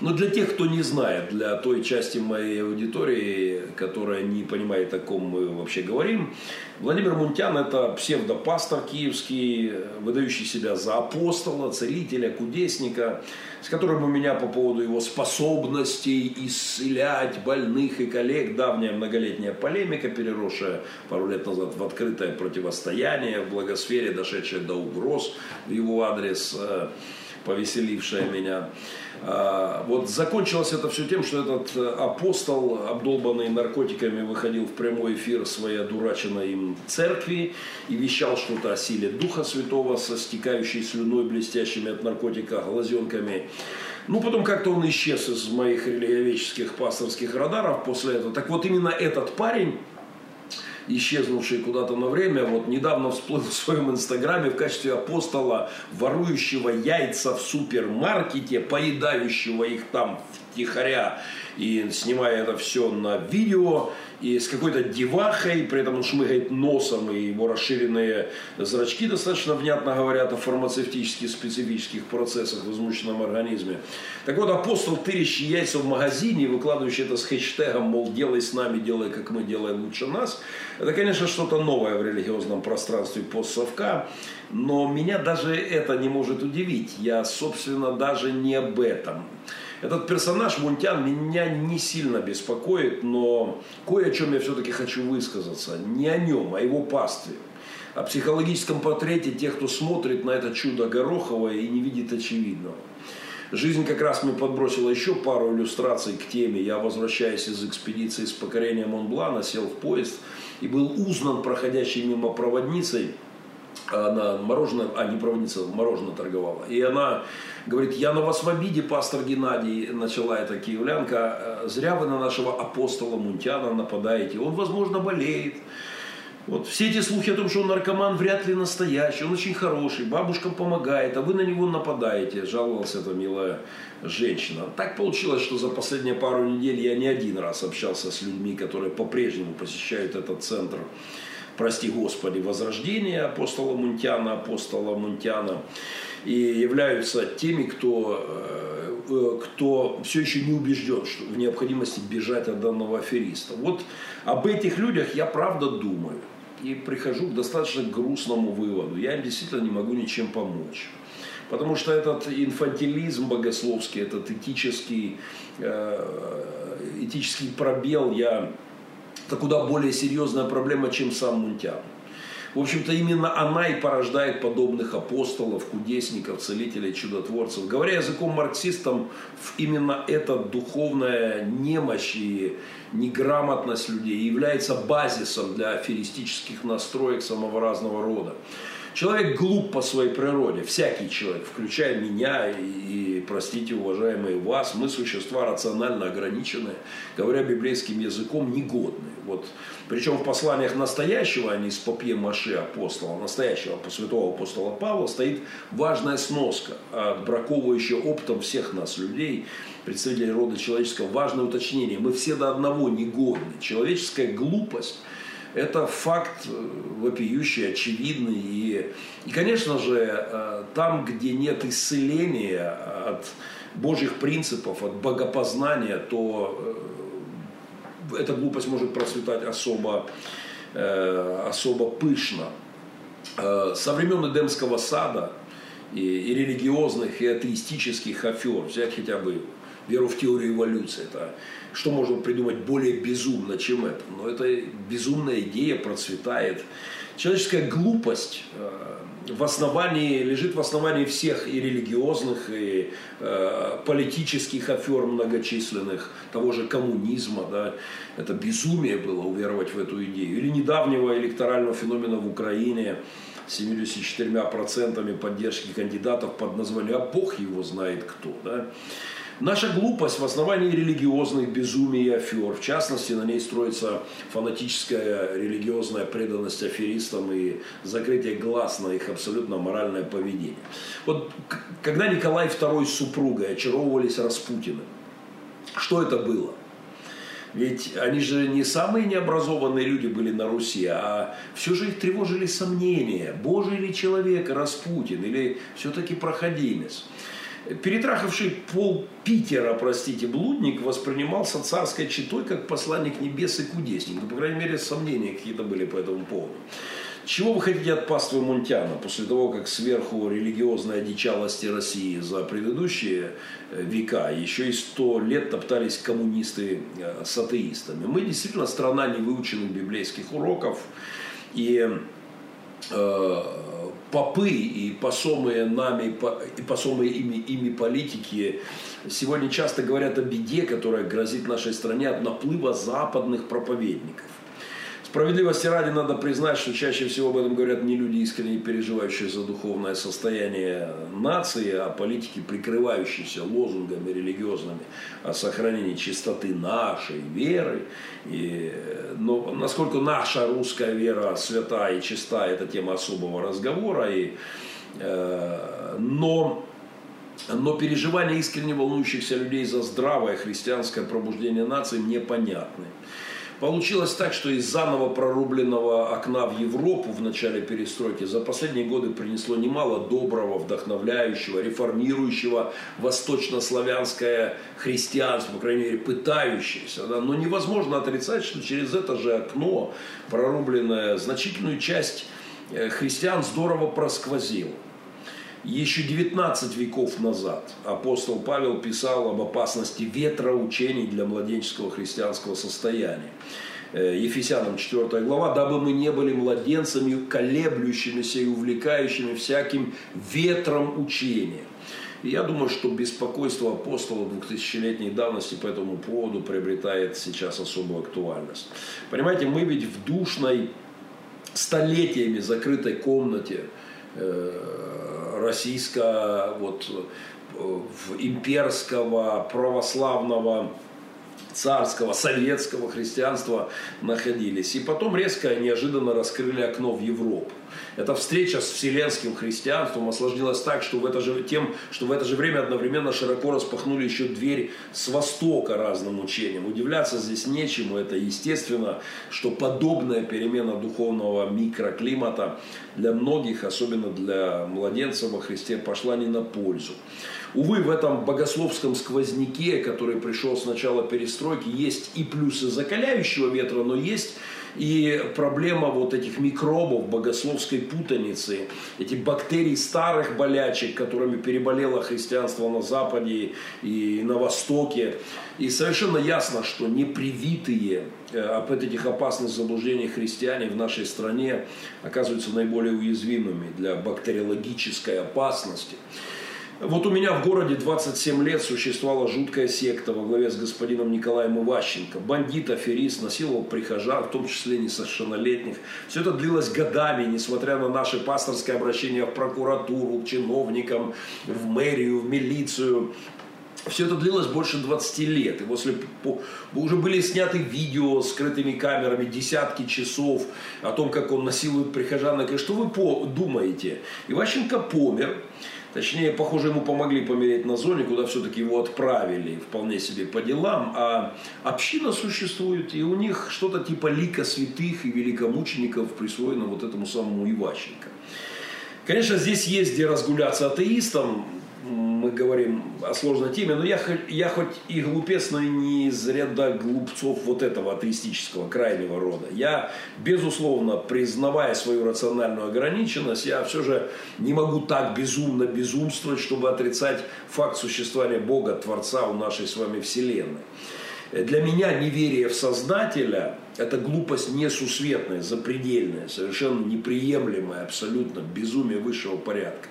Но для тех, кто не знает, для той части моей аудитории, которая не понимает, о ком мы вообще говорим, Владимир Мунтян – это псевдопастор киевский, выдающий себя за апостола, целителя, кудесника, с которым у меня по поводу его способностей исцелять больных и коллег давняя многолетняя полемика, переросшая пару лет назад в открытое противостояние в благосфере, дошедшее до угроз в его адрес, э, повеселившая меня. А, вот закончилось это все тем, что этот э, апостол, обдолбанный наркотиками, выходил в прямой эфир своей одураченной им церкви и вещал что-то о силе Духа Святого со стекающей слюной, блестящими от наркотика глазенками. Ну, потом как-то он исчез из моих религиоведческих пасторских радаров после этого. Так вот, именно этот парень исчезнувший куда-то на время, вот недавно всплыл в своем инстаграме в качестве апостола, ворующего яйца в супермаркете, поедающего их там втихаря. И снимая это все на видео, и с какой-то девахой, при этом он шмыгает носом, и его расширенные зрачки достаточно внятно говорят о фармацевтических специфических процессах в измученном организме. Так вот, апостол, тырящий яйца в магазине, выкладывающий это с хэштегом, мол, делай с нами, делай как мы, делай лучше нас, это, конечно, что-то новое в религиозном пространстве постсовка, но меня даже это не может удивить. Я, собственно, даже не об этом. Этот персонаж Мунтян меня не сильно беспокоит, но кое о чем я все-таки хочу высказаться. Не о нем, а его пастве. О психологическом портрете тех, кто смотрит на это чудо Гороховое и не видит очевидного. Жизнь как раз мне подбросила еще пару иллюстраций к теме. Я, возвращаясь из экспедиции с покорением Монблана, сел в поезд и был узнан проходящей мимо проводницей – она мороженое, а не проводница, мороженое торговала. И она говорит, я на вас в обиде, пастор Геннадий, начала эта киевлянка, зря вы на нашего апостола Мунтяна нападаете, он, возможно, болеет. Вот все эти слухи о том, что он наркоман, вряд ли настоящий, он очень хороший, бабушкам помогает, а вы на него нападаете, жаловалась эта милая женщина. Так получилось, что за последние пару недель я не один раз общался с людьми, которые по-прежнему посещают этот центр прости Господи, возрождения апостола Мунтяна, апостола Мунтяна, и являются теми, кто, э, кто все еще не убежден что в необходимости бежать от данного афериста. Вот об этих людях я правда думаю и прихожу к достаточно грустному выводу. Я им действительно не могу ничем помочь. Потому что этот инфантилизм богословский, этот этический, э, этический пробел я это куда более серьезная проблема, чем сам Мунтян. В общем-то, именно она и порождает подобных апостолов, кудесников, целителей, чудотворцев. Говоря языком марксистам, именно эта духовная немощь и неграмотность людей является базисом для аферистических настроек самого разного рода. Человек глуп по своей природе, всякий человек, включая меня и, простите, уважаемые вас, мы существа рационально ограниченные, говоря библейским языком, негодные. Вот. Причем в посланиях настоящего, а не из папье Маше апостола, настоящего святого апостола Павла, стоит важная сноска, отбраковывающая оптом всех нас, людей, представителей рода человеческого, важное уточнение. Мы все до одного негодны. Человеческая глупость – это факт э, вопиющий, очевидный. И, и, конечно же, э, там, где нет исцеления от Божьих принципов, от богопознания, то э, эта глупость может процветать особо, особо пышно. Со времен Эдемского сада и, и религиозных, и атеистических афер, взять хотя бы веру в теорию эволюции, это что можно придумать более безумно, чем это? Но эта безумная идея процветает. Человеческая глупость э, в основании, лежит в основании всех и религиозных, и э, политических афер многочисленных, того же коммунизма. Да? Это безумие было уверовать в эту идею. Или недавнего электорального феномена в Украине, 74% поддержки кандидатов под названием «А Бог его знает кто». Да? Наша глупость в основании религиозных безумий и афер. В частности, на ней строится фанатическая религиозная преданность аферистам и закрытие глаз на их абсолютно моральное поведение. Вот когда Николай II с супругой очаровывались Распутиным, что это было? Ведь они же не самые необразованные люди были на Руси, а все же их тревожили сомнения, божий ли человек Распутин или все-таки проходимец. Перетрахавший пол Питера, простите, блудник воспринимался царской читой как посланник небес и кудесник. Ну, по крайней мере, сомнения какие-то были по этому поводу. Чего вы хотите от паствы Мунтяна после того, как сверху религиозной одичалости России за предыдущие э, века еще и сто лет топтались коммунисты э, с атеистами? Мы действительно страна невыученных библейских уроков. И э, попы и посомые нами, и посомые ими, ими политики сегодня часто говорят о беде, которая грозит нашей стране от наплыва западных проповедников. Справедливости ради надо признать, что чаще всего об этом говорят не люди, искренне переживающие за духовное состояние нации, а политики, прикрывающиеся лозунгами религиозными о сохранении чистоты нашей веры. И, но насколько наша русская вера свята и чиста, это тема особого разговора. И, э, но но переживания искренне волнующихся людей за здравое христианское пробуждение нации непонятны. Получилось так, что из заново прорубленного окна в Европу в начале перестройки за последние годы принесло немало доброго, вдохновляющего, реформирующего восточнославянское христианство, по крайней мере, пытающееся. Да? Но невозможно отрицать, что через это же окно, прорубленное значительную часть э, христиан здорово просквозило. Еще 19 веков назад апостол Павел писал об опасности ветра учений для младенческого христианского состояния. Э, Ефесянам 4 глава, дабы мы не были младенцами, колеблющимися и увлекающими всяким ветром учения. И я думаю, что беспокойство апостола двухтысячелетней давности по этому поводу приобретает сейчас особую актуальность. Понимаете, мы ведь в душной, столетиями закрытой комнате э, российского, вот, имперского, православного царского, советского христианства находились. И потом резко, неожиданно раскрыли окно в Европу. Эта встреча с вселенским христианством осложнилась так, что в это же, тем, что в это же время одновременно широко распахнули еще дверь с востока разным учениям. Удивляться здесь нечему. Это естественно, что подобная перемена духовного микроклимата для многих, особенно для младенцев во Христе, пошла не на пользу. Увы, в этом богословском сквозняке, который пришел с начала перестройки, есть и плюсы закаляющего ветра, но есть и проблема вот этих микробов, богословской путаницы, эти бактерий старых болячек, которыми переболело христианство на Западе и на Востоке. И совершенно ясно, что непривитые э, об этих опасных заблуждениях христиане в нашей стране оказываются наиболее уязвимыми для бактериологической опасности. Вот у меня в городе 27 лет существовала жуткая секта во главе с господином Николаем Иващенко. Бандит, аферист, насиловал прихожан, в том числе несовершеннолетних. Все это длилось годами, несмотря на наши пасторские обращения в прокуратуру, к чиновникам, в мэрию, в милицию. Все это длилось больше 20 лет. И после уже были сняты видео с скрытыми камерами, десятки часов о том, как он насилует прихожан. Что вы думаете? Иващенко помер. Точнее, похоже, ему помогли помереть на зоне, куда все-таки его отправили вполне себе по делам. А община существует, и у них что-то типа лика святых и великомучеников присвоено вот этому самому Иващенко. Конечно, здесь есть где разгуляться атеистам, мы говорим о сложной теме, но я, я хоть и глупец, но и не из ряда глупцов вот этого атеистического крайнего рода. Я, безусловно, признавая свою рациональную ограниченность, я все же не могу так безумно безумствовать, чтобы отрицать факт существования Бога, Творца у нашей с вами Вселенной. Для меня неверие в Создателя – это глупость несусветная, запредельная, совершенно неприемлемая, абсолютно безумие высшего порядка.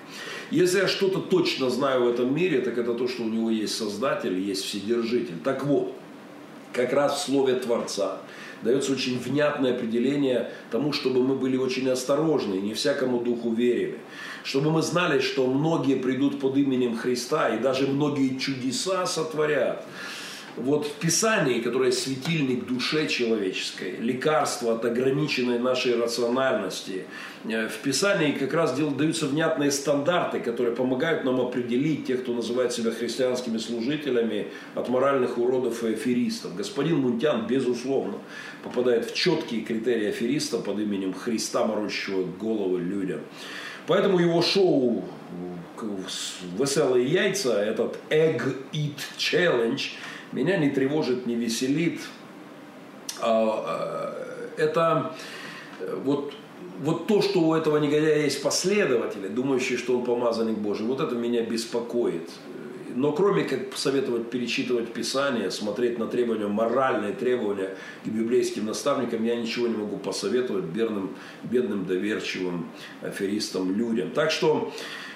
Если я что-то точно знаю в этом мире, так это то, что у него есть Создатель, есть Вседержитель. Так вот, как раз в слове Творца, дается очень внятное определение тому, чтобы мы были очень осторожны, не всякому духу верили. Чтобы мы знали, что многие придут под именем Христа и даже многие чудеса сотворят вот в Писании, которое светильник душе человеческой, лекарство от ограниченной нашей рациональности, э, в Писании как раз даются внятные стандарты, которые помогают нам определить тех, кто называет себя христианскими служителями, от моральных уродов и аферистов. Господин Мунтян, безусловно, попадает в четкие критерии афериста под именем Христа, морочащего головы людям. Поэтому его шоу «Веселые яйца», этот Egg Eat Challenge – меня не тревожит, не веселит. А, э, это э, вот, вот то, что у этого негодяя есть последователи, думающие, что он помазанник Божий, вот это меня беспокоит. Но кроме как советовать перечитывать Писание, смотреть на требования, моральные требования к библейским наставникам, я ничего не могу посоветовать бедным, бедным доверчивым аферистам, людям. Так что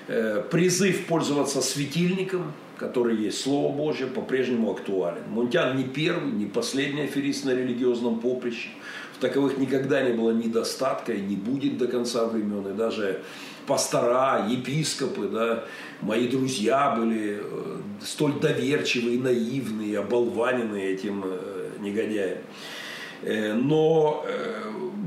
э, призыв пользоваться светильником – который есть Слово Божье, по-прежнему актуален. Мунтян не первый, не последний аферист на религиозном поприще. В таковых никогда не было недостатка и не будет до конца времен. И даже пастора, епископы, да, мои друзья были э, столь доверчивые, наивные, оболваненные этим э, негодяем. Э, но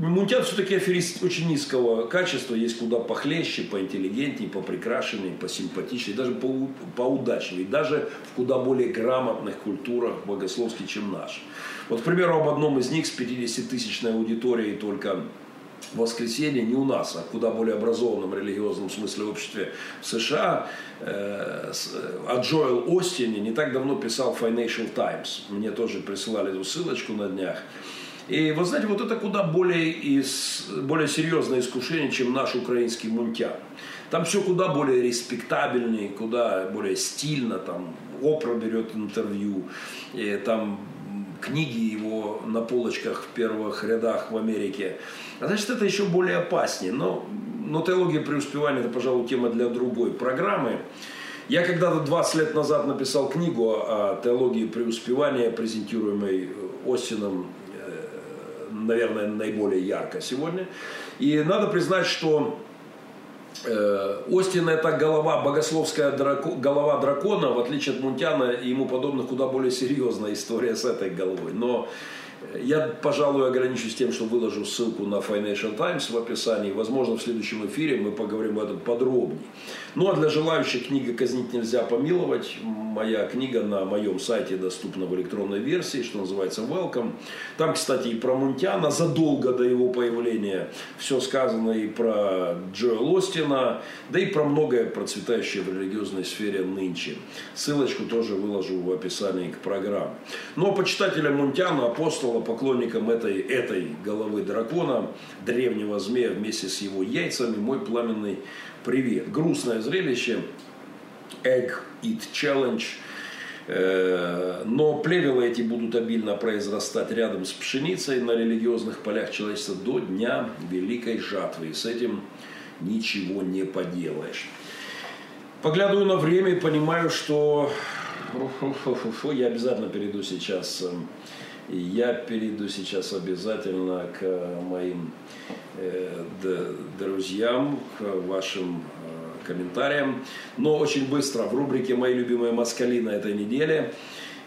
Мунтян все-таки аферист очень низкого качества, есть куда похлеще, поинтеллигентнее, попрекрашеннее, посимпатичнее, даже по, поудачнее, даже в куда более грамотных культурах богословских, чем наш. Вот, к примеру, об одном из них с 50-тысячной аудиторией только воскресенье не у нас, а в куда более образованном религиозном смысле обществе в США, э, о Джоэл Остине не так давно писал Financial Times. Мне тоже присылали эту ссылочку на днях. И вы знаете, вот это куда более, из, более серьезное искушение, чем наш украинский мунтян. Там все куда более респектабельнее, куда более стильно. Там Опра берет интервью, и там книги его на полочках в первых рядах в Америке. А значит, это еще более опаснее. Но, но теология преуспевания – это, пожалуй, тема для другой программы. Я когда-то 20 лет назад написал книгу о теологии преуспевания, презентируемой Остином наверное, наиболее ярко сегодня. И надо признать, что э, Остин это голова, богословская драко, голова дракона, в отличие от Мунтяна и ему подобных, куда более серьезная история с этой головой. Но я, пожалуй, ограничусь тем, что выложу ссылку на Financial Times в описании. Возможно, в следующем эфире мы поговорим об этом подробнее. Ну а для желающих книга «Казнить нельзя помиловать» моя книга на моем сайте доступна в электронной версии, что называется Welcome. Там, кстати, и про Мунтяна задолго до его появления все сказано и про Джоэл Остина, да и про многое процветающее в религиозной сфере нынче. Ссылочку тоже выложу в описании к программе. Но почитателям Мунтяна, апостола, поклонникам этой, этой головы дракона, древнего змея вместе с его яйцами, мой пламенный привет. Грустное зрелище. Egg Eat Challenge. Э, но плевелы эти будут обильно произрастать рядом с пшеницей на религиозных полях человечества до дня великой жатвы. И с этим ничего не поделаешь. Поглядываю на время и понимаю, что я обязательно перейду сейчас э, я перейду сейчас обязательно к моим э, друзьям, к вашим э, комментариям. Но очень быстро в рубрике «Мои любимые москали» на этой неделе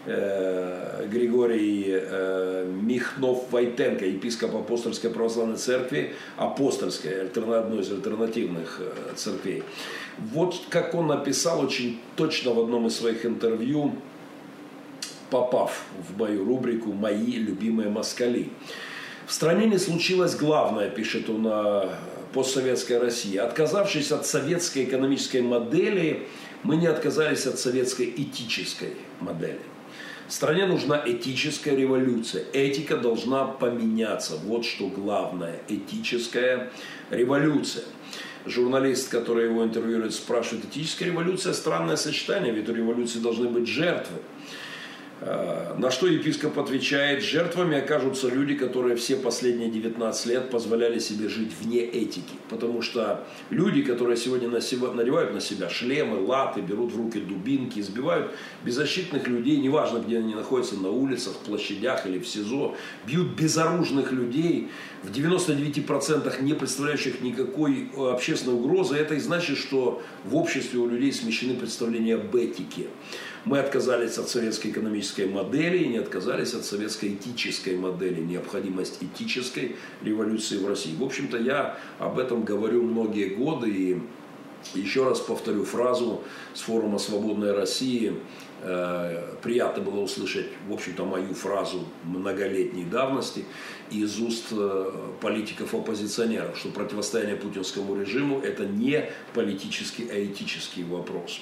э, Григорий Михнов-Войтенко, епископ Апостольской православной церкви, апостольской, одной из альтернативных церквей. Вот как он написал очень точно в одном из своих интервью, попав в мою рубрику «Мои любимые москали». В стране не случилось главное, пишет он о постсоветской России. Отказавшись от советской экономической модели, мы не отказались от советской этической модели. Стране нужна этическая революция. Этика должна поменяться. Вот что главное. Этическая революция. Журналист, который его интервьюирует, спрашивает, этическая революция – странное сочетание, ведь у революции должны быть жертвы. Э, на что епископ отвечает, жертвами окажутся люди, которые все последние 19 лет позволяли себе жить вне этики. Потому что люди, которые сегодня надевают на себя шлемы, латы, берут в руки дубинки, избивают беззащитных людей, неважно где они находятся, на улицах, площадях или в СИЗО, бьют безоружных людей, в 99% не представляющих никакой общественной угрозы, это и значит, что в обществе у людей смещены представления об этике. Мы отказались от советской экономической модели и не отказались от советской этической модели, необходимость этической революции в России. В общем-то, я об этом говорю многие годы и еще раз повторю фразу с форума «Свободной России». Э, приятно было услышать, в общем-то, мою фразу многолетней давности из уст э, политиков-оппозиционеров, что противостояние путинскому режиму – это не политический, а этический вопрос.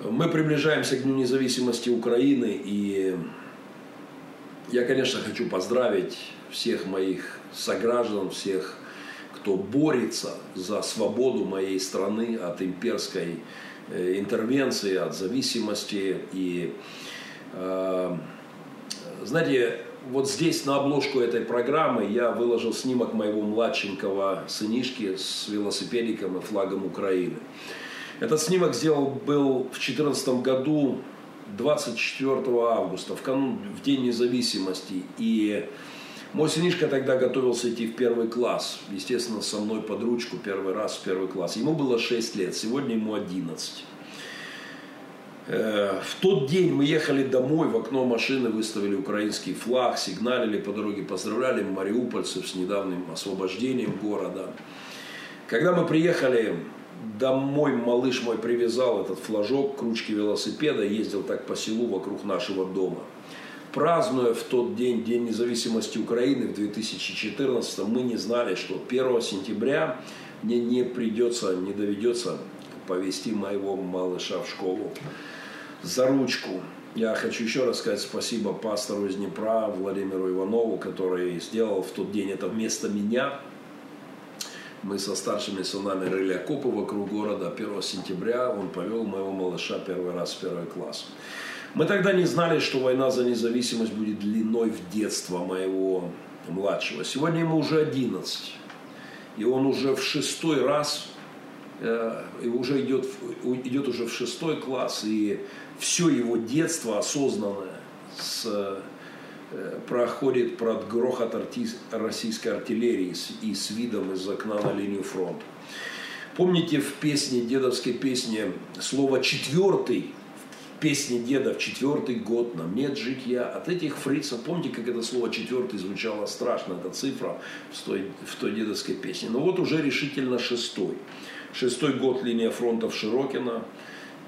Мы приближаемся к Дню независимости Украины, и я, конечно, хочу поздравить всех моих сограждан, всех, кто борется за свободу моей страны от имперской э, интервенции, от зависимости. И, э, знаете, вот здесь на обложку этой программы я выложил снимок моего младшенького сынишки с велосипедиком и флагом Украины. Этот снимок сделал был в 2014 году 24 августа, в, канун, в День независимости. И мой сынишка тогда готовился идти в первый класс. Естественно, со мной под ручку первый раз в первый класс. Ему было 6 лет, сегодня ему 11. Э, в тот день мы ехали домой, в окно машины выставили украинский флаг, сигналили по дороге, поздравляли мариупольцев с недавним освобождением города. Когда мы приехали домой малыш мой привязал этот флажок к ручке велосипеда, ездил так по селу вокруг нашего дома. Празднуя в тот день День независимости Украины в 2014, мы не знали, что 1 сентября мне не придется, не доведется повести моего малыша в школу за ручку. Я хочу еще раз сказать спасибо пастору из Днепра Владимиру Иванову, который сделал в тот день это вместо меня – мы со старшими сынами рыли окопы вокруг города. 1 сентября он повел моего малыша первый раз в первый класс. Мы тогда не знали, что война за независимость будет длиной в детство моего младшего. Сегодня ему уже 11. И он уже в шестой раз, э, и уже идет, идет уже в шестой класс. И все его детство осознанное с проходит под грохот российской артиллерии и с видом из окна на линию фронта. Помните в песне, дедовской песне, слово «четвертый» в песне деда в четвертый год нам нет житья. От этих фрицев, помните, как это слово четвертый звучало страшно, эта цифра в той, в той дедовской песне. Но вот уже решительно шестой. Шестой год линия фронта в Широкино,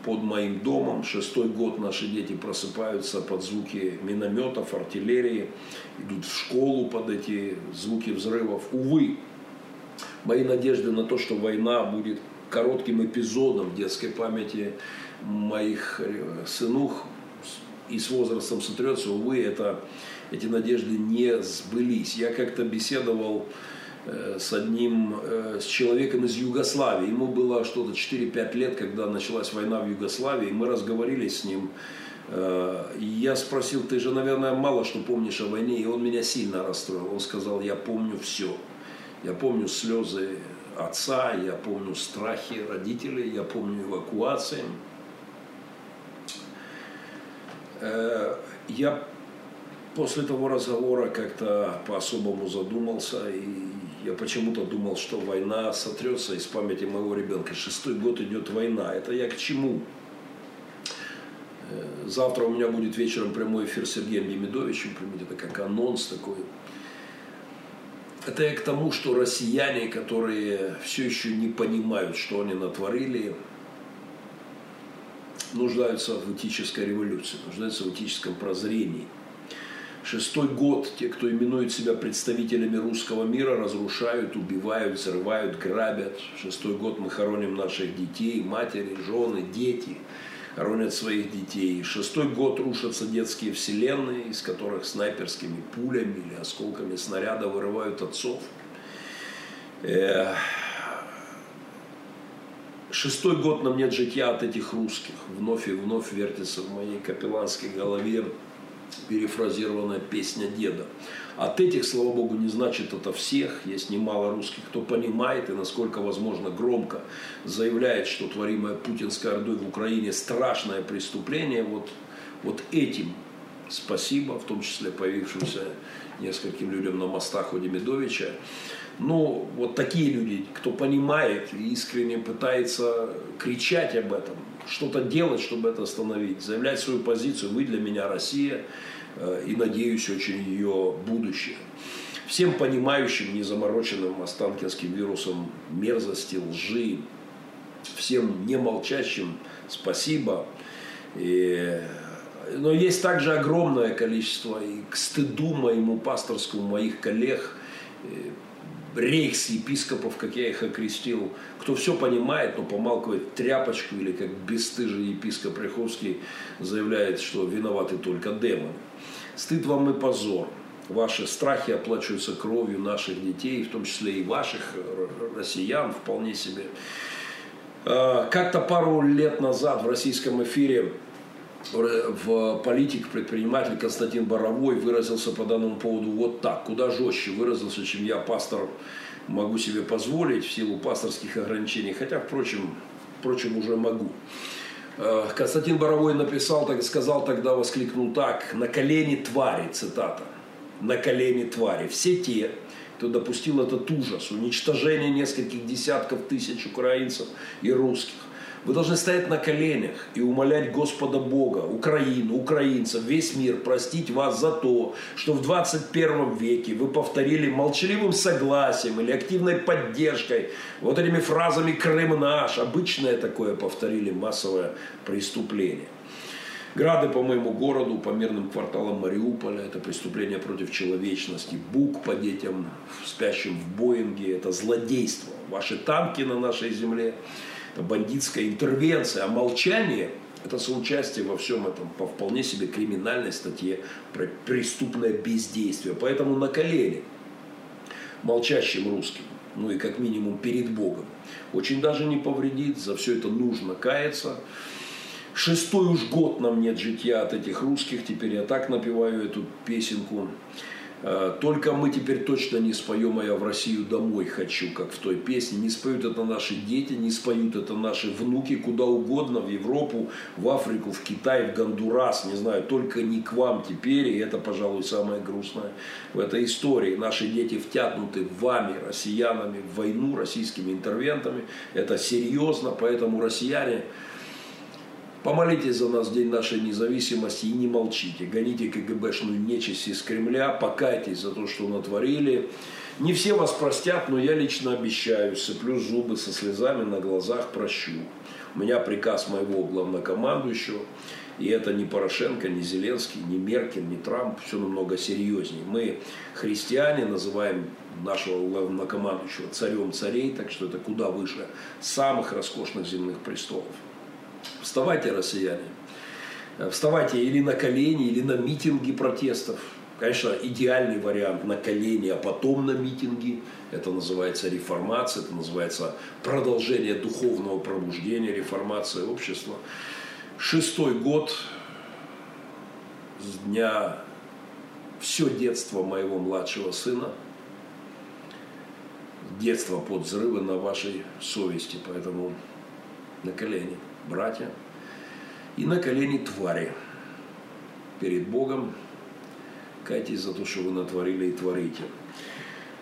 под моим домом. Шестой год наши дети просыпаются под звуки минометов, артиллерии, идут в школу под эти звуки взрывов. Увы, мои надежды на то, что война будет коротким эпизодом детской памяти моих э, сынух и с возрастом сотрется, увы, это, эти надежды не сбылись. Я как-то беседовал с одним, э, с человеком из Югославии. Ему было что-то 4-5 лет, когда началась война в Югославии. Мы разговаривали с ним. Э, я спросил, ты же, наверное, мало что помнишь о войне. И он меня сильно расстроил. Он сказал, я помню все. Я помню слезы отца, я помню страхи родителей, я помню эвакуации. Я после того разговора как-то по-особому задумался и я почему-то думал, что война сотрется из памяти моего ребенка. Шестой год идет война. Это я к чему? Э, завтра у меня будет вечером прямой эфир с Сергеем Демидовичем. Примите, это как анонс такой. Это я к тому, что россияне, которые все еще не понимают, что они натворили, нуждаются в этической революции, нуждаются в этическом прозрении – Шестой год те, кто именует себя представителями русского мира, разрушают, убивают, взрывают, грабят. Шестой год мы хороним наших детей, матери, жены, дети хоронят своих детей. Шестой год рушатся детские вселенные, из которых снайперскими пулями или осколками снаряда вырывают отцов. Шестой год нам нет житья от этих русских. Вновь и вновь вертится в моей капелланской голове перефразированная песня деда. От этих, слава богу, не значит это всех. Есть немало русских, кто понимает и, насколько возможно, громко заявляет, что творимое путинской ордой в Украине страшное преступление. Вот, вот этим спасибо, в том числе появившимся нескольким людям на мостах у Демидовича. Ну, вот такие люди, кто понимает и искренне пытается кричать об этом, что-то делать, чтобы это остановить, заявлять свою позицию, вы для меня Россия, э, и надеюсь очень ее будущее. Всем понимающим, незамороченным останкинским вирусом мерзости, лжи, всем не молчащим спасибо. И но есть также огромное количество, и к стыду моему пасторскому, моих коллег, э, рейхс-епископов, как я их окрестил, кто все понимает, но помалкивает тряпочку, или как бесстыжий епископ Ряховский заявляет, что виноваты только демоны. Стыд вам и позор. Ваши страхи оплачиваются кровью наших детей, в том числе и ваших э, россиян, вполне себе. Э, как-то пару лет назад в российском эфире в политик, предприниматель Константин Боровой выразился по данному поводу вот так, куда жестче выразился, чем я, пастор, могу себе позволить в силу пасторских ограничений, хотя, впрочем, впрочем уже могу. Э, Константин Боровой написал, так сказал тогда, воскликнул так, на колени твари, цитата, на колени твари, все те, кто допустил этот ужас, уничтожение нескольких десятков тысяч украинцев и русских, вы должны стоять на коленях и умолять Господа Бога, Украину, украинцев, весь мир простить вас за то, что в 21 веке вы повторили молчаливым согласием или активной поддержкой, вот этими фразами «Крым наш», обычное такое повторили массовое преступление. Грады по моему городу, по мирным кварталам Мариуполя, это преступление против человечности. Бук по детям, спящим в Боинге, это злодейство. Ваши танки на нашей земле, бандитская интервенция, а молчание – это соучастие во всем этом по вполне себе криминальной статье про преступное бездействие. Поэтому на колени молчащим русским, ну и как минимум перед Богом, очень даже не повредит, за все это нужно каяться. Шестой уж год нам нет житья от этих русских, теперь я так напеваю эту песенку. Э, только мы теперь точно не споем, а я в Россию домой хочу, как в той песне. Не споют это наши дети, не споют это наши внуки, куда угодно, в Европу, в Африку, в Китай, в Гондурас, не знаю, только не к вам теперь. И это, пожалуй, самое грустное в этой истории. Наши дети втянуты вами, россиянами, в войну, российскими интервентами. Это серьезно, поэтому россияне Помолитесь за нас в день нашей независимости и не молчите. Гоните КГБшную нечисть из Кремля, покайтесь за то, что натворили. Не все вас простят, но я лично обещаю, сыплю зубы со слезами на глазах, прощу. У меня приказ моего главнокомандующего, и это не Порошенко, не Зеленский, не Меркель, не Трамп, все намного серьезнее. Мы, христиане, называем нашего главнокомандующего царем царей, так что это куда выше самых роскошных земных престолов. Вставайте, россияне. Вставайте или на колени, или на митинги протестов. Конечно, идеальный вариант на колени, а потом на митинги. Это называется реформация, это называется продолжение духовного пробуждения, реформация общества. Шестой год с дня все детство моего младшего сына. Детство под взрывы на вашей совести, поэтому на колени братья, и на колени твари перед Богом. Кайтесь за то, что вы натворили и творите.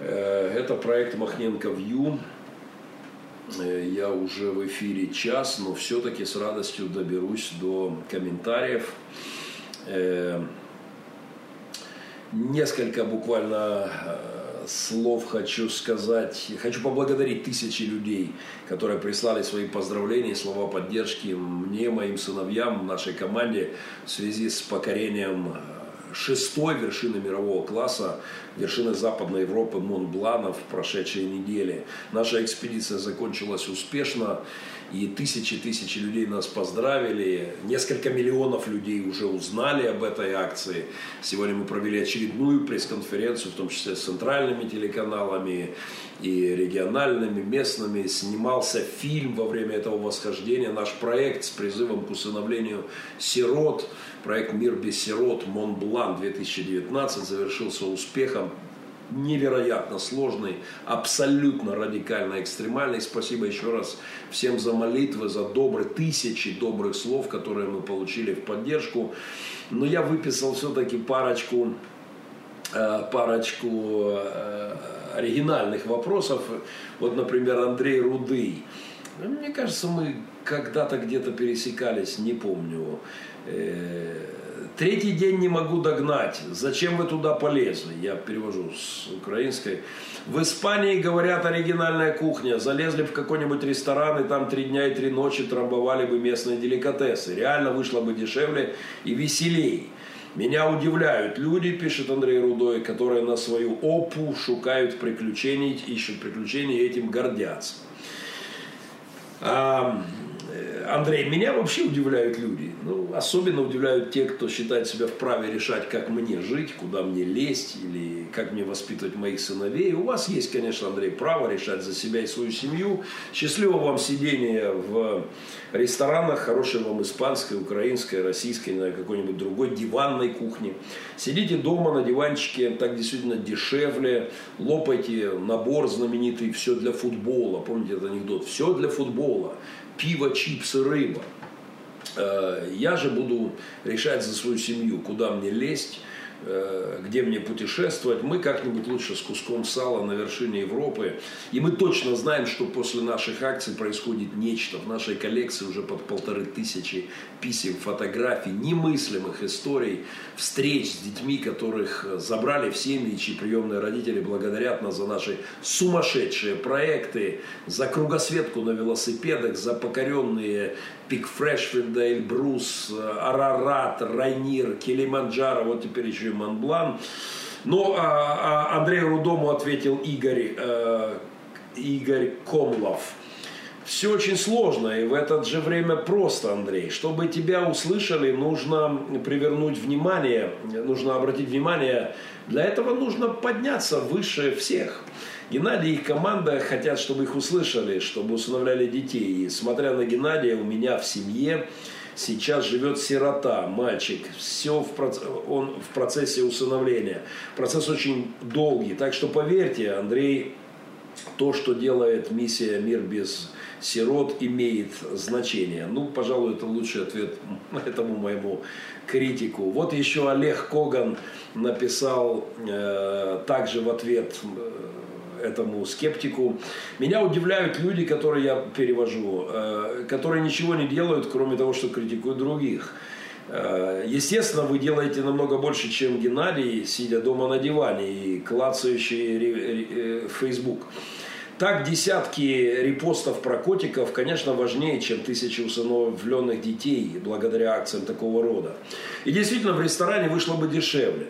Э, это проект Махненко Вью. Э, я уже в эфире час, но все-таки с радостью доберусь до комментариев. Э, несколько буквально слов хочу сказать. Хочу поблагодарить тысячи людей, которые прислали свои поздравления, слова поддержки мне, моим сыновьям, нашей команде в связи с покорением э, шестой вершины мирового класса, вершины Западной Европы Монблана в прошедшей неделе. Наша экспедиция закончилась успешно, и тысячи-тысячи людей нас поздравили. Несколько миллионов людей уже узнали об этой акции. Сегодня мы провели очередную пресс-конференцию, в том числе с центральными телеканалами и региональными, местными. Снимался фильм во время этого восхождения. Наш проект с призывом к усыновлению сирот – Проект «Мир без сирот» Монблан 2019 завершился успехом невероятно сложный, абсолютно радикально экстремальный. Спасибо еще раз всем за молитвы, за добрые, тысячи добрых слов, которые мы получили в поддержку. Но я выписал все-таки парочку, э, парочку э, оригинальных вопросов. Вот, например, Андрей Рудый. Мне кажется, мы когда-то где-то пересекались, не помню. Э, третий день не могу догнать. Зачем вы туда полезли? Я перевожу с украинской. В Испании, говорят, оригинальная кухня. Залезли в какой-нибудь ресторан и там три дня и три ночи трамбовали бы местные деликатесы. Реально вышло бы дешевле и веселей. Меня удивляют люди, пишет Андрей Рудой, которые на свою опу шукают приключений, ищут приключений и этим гордятся. Um, Андрей, меня вообще удивляют люди. Ну, особенно удивляют те, кто считает себя вправе решать, как мне жить, куда мне лезть или как мне воспитывать моих сыновей. У вас есть, конечно, Андрей, право решать за себя и свою семью. Счастливого вам сидения в ресторанах, хорошей вам испанской, украинской, российской, на какой-нибудь другой диванной кухне. Сидите дома на диванчике, так действительно дешевле. Лопайте набор знаменитый «Все для футбола». Помните этот анекдот? «Все для футбола» пиво, чипсы, рыба. Э, я же буду решать за свою семью, куда мне лезть, где мне путешествовать, мы как-нибудь лучше с куском сала на вершине Европы. И мы точно знаем, что после наших акций происходит нечто. В нашей коллекции уже под полторы тысячи писем, фотографий, немыслимых историй, встреч с детьми, которых забрали в семьи, чьи приемные родители благодарят нас за наши сумасшедшие проекты, за кругосветку на велосипедах, за покоренные Пик Фрешфилда, Эльбрус, Арарат, Райнир, Килиманджаро, вот теперь еще и Монблан. Но а, а Андрею Рудому ответил Игорь, э, Игорь Комлов. Все очень сложно и в это же время просто, Андрей. Чтобы тебя услышали, нужно привернуть внимание, нужно обратить внимание. Для этого нужно подняться выше всех. Геннадий и команда хотят, чтобы их услышали, чтобы усыновляли детей. И смотря на Геннадия, у меня в семье сейчас живет сирота, мальчик. Все в проц... он в процессе усыновления. Процесс очень долгий. Так что поверьте, Андрей, то, что делает миссия «Мир без сирот» имеет значение. Ну, пожалуй, это лучший ответ этому моему критику. Вот еще Олег Коган написал э, также в ответ э, этому скептику. Меня удивляют люди, которые я перевожу, э, которые ничего не делают, кроме того, что критикуют других. Э, естественно, вы делаете намного больше, чем Геннадий, сидя дома на диване и клацающий э, Facebook. Так десятки репостов про котиков, конечно, важнее, чем тысячи усыновленных детей благодаря акциям такого рода. И действительно, в ресторане вышло бы дешевле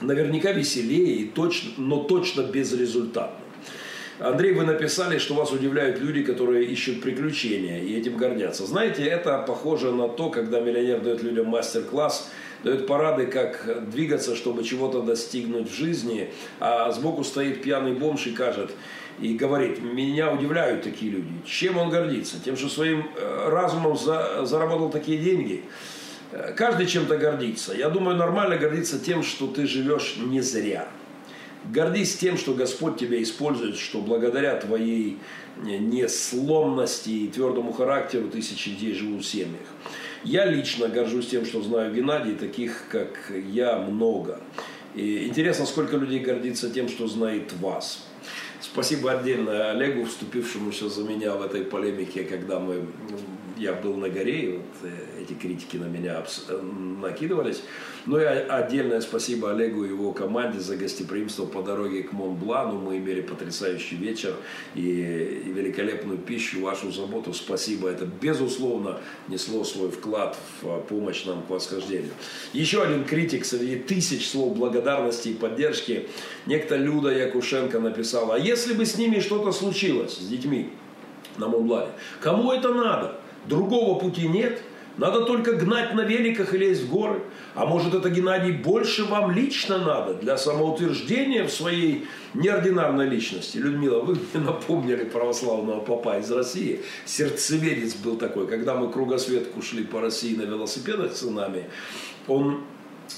наверняка веселее, и точно, но точно безрезультатно. Андрей, вы написали, что вас удивляют люди, которые ищут приключения и этим гордятся. Знаете, это похоже на то, когда миллионер дает людям мастер-класс, дает парады, как двигаться, чтобы чего-то достигнуть в жизни, а сбоку стоит пьяный бомж и кажет, и говорит, меня удивляют такие люди. Чем он гордится? Тем, что своим э, разумом за, заработал такие деньги – Каждый чем-то гордится. Я думаю, нормально гордиться тем, что ты живешь не зря. Гордись тем, что Господь тебя использует, что благодаря твоей несломности и твердому характеру тысячи детей живут в семьях. Я лично горжусь тем, что знаю Геннадий, таких как я много. И интересно, сколько людей гордится тем, что знает вас. Спасибо отдельно Олегу, вступившему за меня в этой полемике, когда мы я был на горе, и вот э, эти критики на меня э, накидывались. Ну и отдельное спасибо Олегу и его команде за гостеприимство по дороге к Монблану. Мы имели потрясающий вечер и, великолепную пищу, вашу заботу. Спасибо. Это, безусловно, несло свой вклад в помощь нам к восхождению. Еще один критик среди тысяч слов благодарности и поддержки. Некто Люда Якушенко написала, а если бы с ними что-то случилось, с детьми, на Монблане, кому это надо? Другого пути нет. Надо только гнать на великах и лезть в горы. А может это, Геннадий, больше вам лично надо для самоутверждения в своей неординарной личности? Людмила, вы мне напомнили православного папа из России. Сердцеведец был такой. Когда мы кругосветку шли по России на велосипедах с сынами, он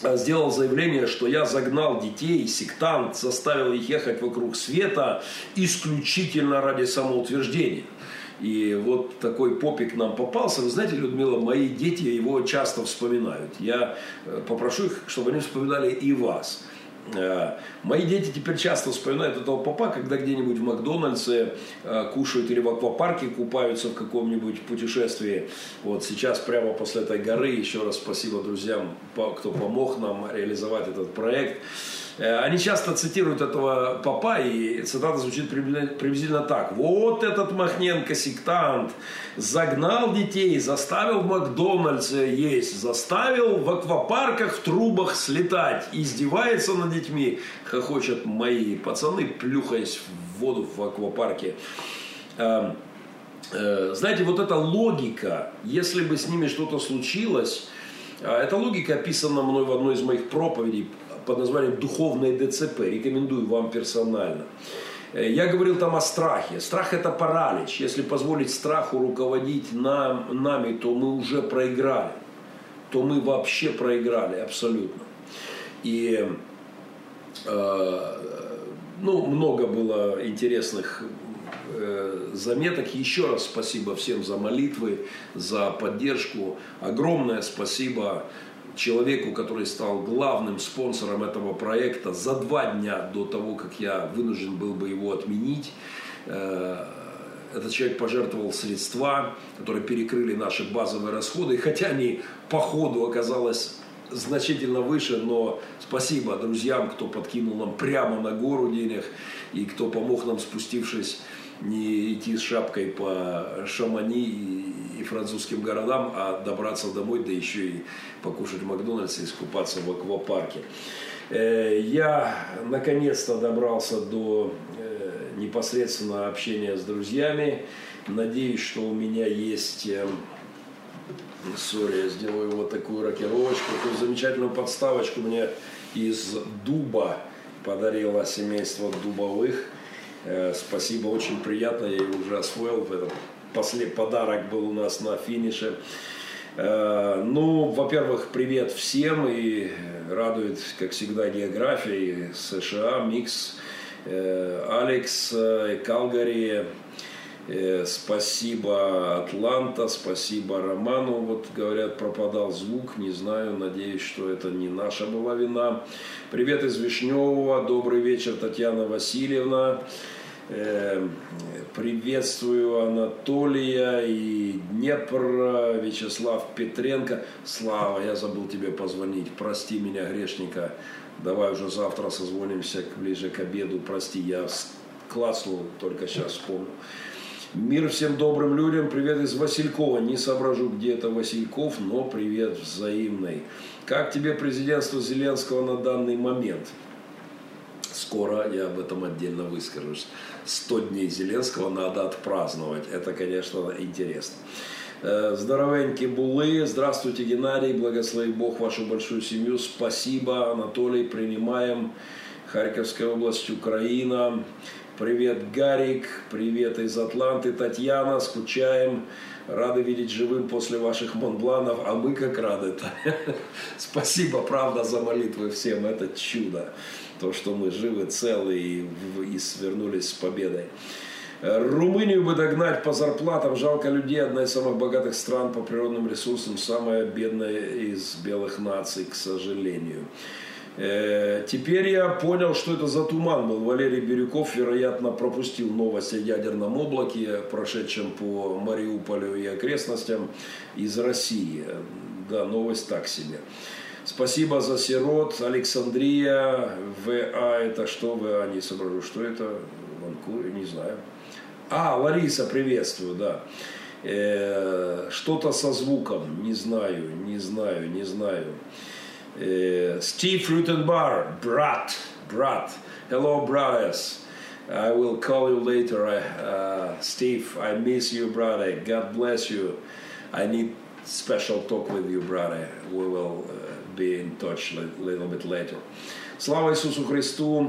э, сделал заявление, что я загнал детей, сектант, заставил их ехать вокруг света исключительно ради самоутверждения. И вот такой попик нам попался. Вы знаете, Людмила, мои дети его часто вспоминают. Я э, попрошу их, чтобы они вспоминали и вас. Э, мои дети теперь часто вспоминают этого папа, когда где-нибудь в Макдональдсе э, кушают или в аквапарке купаются в каком-нибудь путешествии. Вот сейчас прямо после этой горы, еще раз спасибо друзьям, кто помог нам реализовать этот проект. Э, они часто цитируют этого папа, и цитата звучит приблизительно так. Вот этот Махненко сектант загнал детей, заставил в Макдональдсе есть, заставил в аквапарках в трубах слетать, издевается над детьми, хохочут мои пацаны, плюхаясь в воду в аквапарке. Эм, э, знаете, вот эта логика, если бы с ними что-то случилось, э, эта логика описана мной в одной из моих проповедей под названием «Духовное ДЦП». Рекомендую вам персонально. Э, я говорил там о страхе. Страх – это паралич. Если позволить страху руководить нам, нами, то мы уже проиграли. То мы вообще проиграли абсолютно. И э, ну, много было интересных э, заметок. Еще раз спасибо всем за молитвы, за поддержку. Огромное спасибо человеку, который стал главным спонсором этого проекта за два дня до того, как я вынужден был бы его отменить. Э, этот человек пожертвовал средства, которые перекрыли наши базовые расходы, хотя они по ходу оказалось значительно выше, но спасибо друзьям, кто подкинул нам прямо на гору денег и кто помог нам, спустившись, не идти с шапкой по Шамани и французским городам, а добраться домой, да еще и покушать в Макдональдсе и искупаться в аквапарке. Э, я наконец-то добрался до э, непосредственно общения с друзьями. Надеюсь, что у меня есть... Э, сори, я сделаю вот такую рокировочку, такую замечательную подставочку мне из дуба подарило семейство дубовых. Спасибо, очень приятно, я ее уже освоил. Этот послед... подарок был у нас на финише. Э, ну, во-первых, привет всем и радует, как всегда, география США, микс, э, Алекс, э, Калгари, спасибо Атланта, спасибо Роману, вот говорят, пропадал звук, не знаю, надеюсь, что это не наша была вина. Привет из Вишневого, добрый вечер, Татьяна Васильевна. Эм, приветствую Анатолия и Днепр, Вячеслав Петренко. Слава, я забыл тебе позвонить. Прости меня, грешника. Давай уже завтра созвонимся ближе к обеду. Прости, я класснул, только сейчас вспомнил. Мир всем добрым людям. Привет из Василькова. Не соображу, где это Васильков, но привет взаимный. Как тебе президентство Зеленского на данный момент? Скоро я об этом отдельно выскажусь. 100 дней Зеленского надо отпраздновать. Это, конечно, интересно. Э, здоровенькие булы. Здравствуйте, Геннадий. Благослови Бог вашу большую семью. Спасибо, Анатолий. Принимаем. Харьковская область, Украина. Привет, Гарик. Привет из Атланты. Татьяна. Скучаем. Рады видеть живым после ваших Монбланов. А мы как рады. Спасибо, правда, за молитвы всем. Это чудо то, что мы живы, целы и, и свернулись с победой. Румынию бы догнать по зарплатам, жалко людей, одна из самых богатых стран по природным ресурсам, самая бедная из белых наций, к сожалению. Э, теперь я понял, что это за туман был. Валерий Бирюков, вероятно, пропустил новость о ядерном облаке, прошедшем по Мариуполю и окрестностям из России. Да, новость так себе. Спасибо за сирот. Александрия, ВА, это что? ВА, не соображу, что это? Ванкуре, не знаю. А, Лариса, приветствую, да. Э, что-то со звуком, не знаю, не знаю, не знаю. Uh, Steve Rutenbar, Brat, Brat. Hello, brothers. I will call you later. Uh, Steve, I miss you, brother. God bless you. I need special talk with you, brother. We will uh, be in touch a little bit later. Слава Ісусу Христу!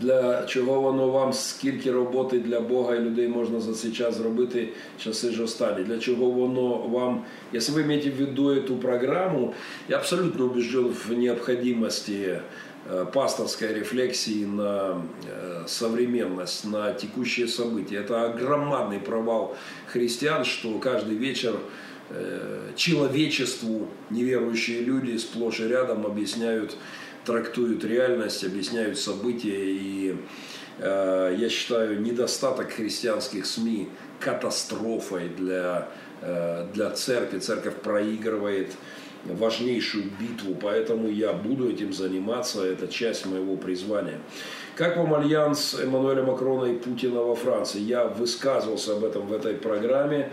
Для чого воно вам, скільки роботи для Бога і людей можна за цей час зробити, часи ж останні? Для чего воно вам, если вы имеете в виду эту программу, я абсолютно убежден в необходимости э, пасторской рефлексии на э, современность, на текущие события. Это громадный провал христиан, что каждый вечер э, человечеству неверующие люди сплошь и рядом объясняют трактуют реальность, объясняют события. И э, я считаю недостаток христианских СМИ катастрофой для, э, для церкви. Церковь проигрывает важнейшую битву, поэтому я буду этим заниматься, это часть моего призвания. Как вам альянс Эммануэля Макрона и Путина во Франции? Я высказывался об этом в этой программе.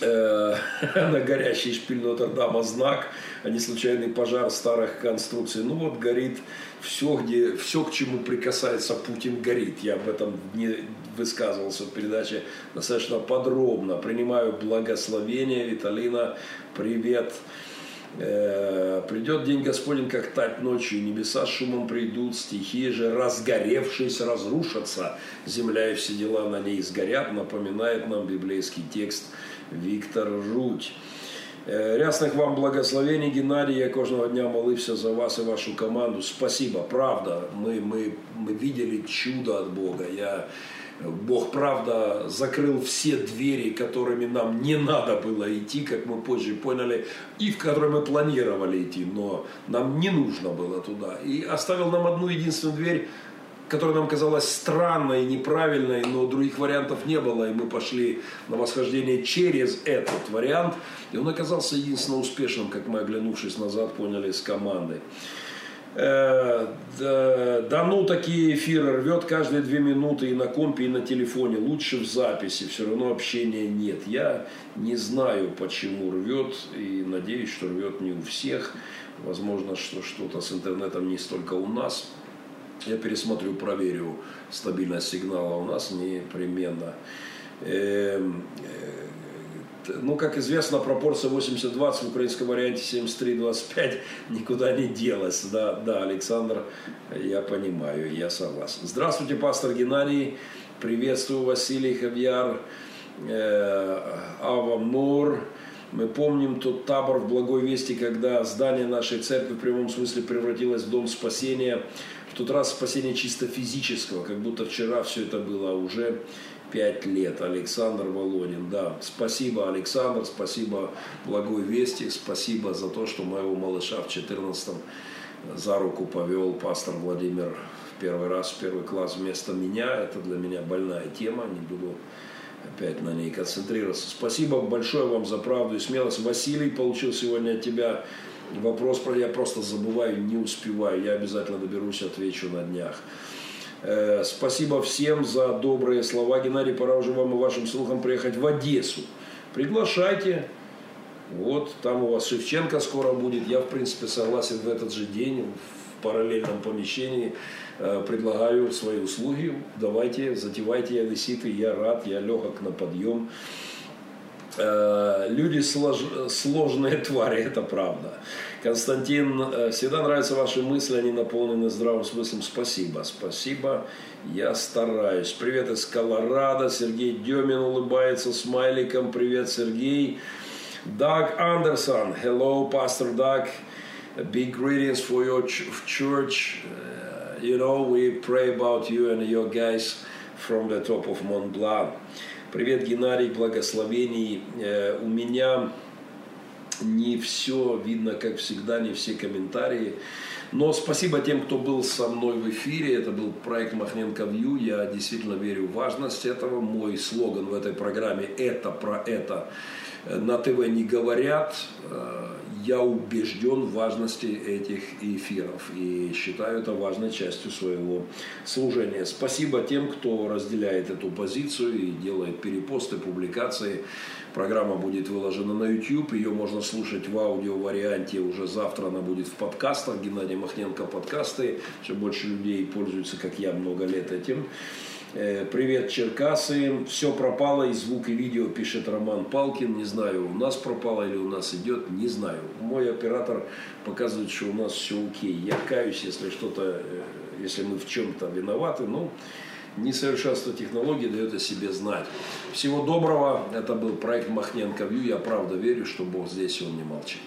Э, на горящий шпиль Нотр-Дама знак, а не случайный пожар старых конструкций. Ну вот горит все, где, все, к чему прикасается Путин, горит. Я об этом не высказывался в передаче достаточно подробно. Принимаю благословение. Виталина, привет. Э, придет день Господень, как тать ночью, небеса шумом придут, стихии же, разгоревшись, разрушатся, земля и все дела на ней сгорят, напоминает нам библейский текст – Віктор Жуть. Э, Рясних вам благословений, Геннадий. Я кожного дня молився за вас и вашу команду. Спасибо, правда. Мы, мы, мы видели чудо от Бога. Я, Бог, правда, закрыл все двери, которыми нам не надо было идти, как мы позже поняли, и в которые мы планировали идти, но нам не нужно было туда. И оставил нам одну единственную дверь, которая нам казалась странной, неправильной, но других вариантов не было, и мы пошли на восхождение через этот вариант, и он оказался единственно успешным, как мы, оглянувшись назад, поняли с командой. Э, да, ну такие эфиры рвет каждые две минуты и на компе, и на телефоне. Лучше в записи, все равно общения нет. Я не знаю, почему рвет, и надеюсь, что рвет не у всех. Возможно, что что-то с интернетом не столько у нас. Я пересмотрю, проверю стабильность сигнала у нас непременно. Эм, э, ну, как известно, пропорция 80-20 в украинском варианте 73-25 никуда не делась. Да, да, Александр, я понимаю, я согласен. Здравствуйте, пастор Геннадий. Приветствую, Василий Хавьяр, э, Ава Мур. Мы помним тот табор в Благой Вести, когда здание нашей церкви в прямом смысле превратилось в дом спасения. В тот раз спасение чисто физического, как будто вчера все это было а уже пять лет. Александр Володин, да. Спасибо, Александр, спасибо Благой Вести, спасибо за то, что моего малыша в 14-м за руку повел пастор Владимир в первый раз, в первый класс вместо меня. Это для меня больная тема, не буду опять на ней концентрироваться. Спасибо большое вам за правду и смелость. Василий получил сегодня от тебя вопрос, я просто забываю, не успеваю. Я обязательно доберусь, отвечу на днях. Э, спасибо всем за добрые слова. Геннадий, пора уже вам и вашим слухам приехать в Одессу. Приглашайте. Вот, там у вас Шевченко скоро будет. Я, в принципе, согласен в этот же день в параллельном помещении. Э, предлагаю свои услуги. Давайте, затевайте, я и я рад, я легок на подъем. Э, люди слож, сложные твари, это правда. Константин, э, всегда нравятся ваши мысли, они наполнены здравым смыслом. Спасибо, спасибо, я стараюсь. Привет из Колорадо, Сергей Демин улыбается смайликом. Привет, Сергей. Даг Андерсон, hello, Pastor Doug. Big greetings for your church. Uh, you know, we pray about you and your guys from the top of Mont Blanc. Привет, Геннадий, благословений. Э, у меня не все видно, как всегда, не все комментарии. Но спасибо тем, кто был со мной в эфире. Это был проект Махненко Вью. Я действительно верю в важность этого. Мой слоган в этой программе «Это про это» на ТВ не говорят. Я убежден в важности этих эфиров и считаю это важной частью своего служения. Спасибо тем, кто разделяет эту позицию и делает перепосты, публикации. Программа будет выложена на YouTube, ее можно слушать в аудио-варианте уже завтра, она будет в подкастах, Геннадий Махненко подкасты, все больше людей пользуются, как я, много лет этим. Э, привет, Черкасы. Все пропало, и звук, и видео, пишет Роман Палкин. Не знаю, у нас пропало или у нас идет, не знаю. Мой оператор показывает, что у нас все окей. Я каюсь, если что-то, э, если мы в чем-то виноваты. Но несовершенство технологий дает о себе знать. Всего доброго. Это был проект Махненко Вью. Я правда верю, что Бог здесь, и Он не молчит.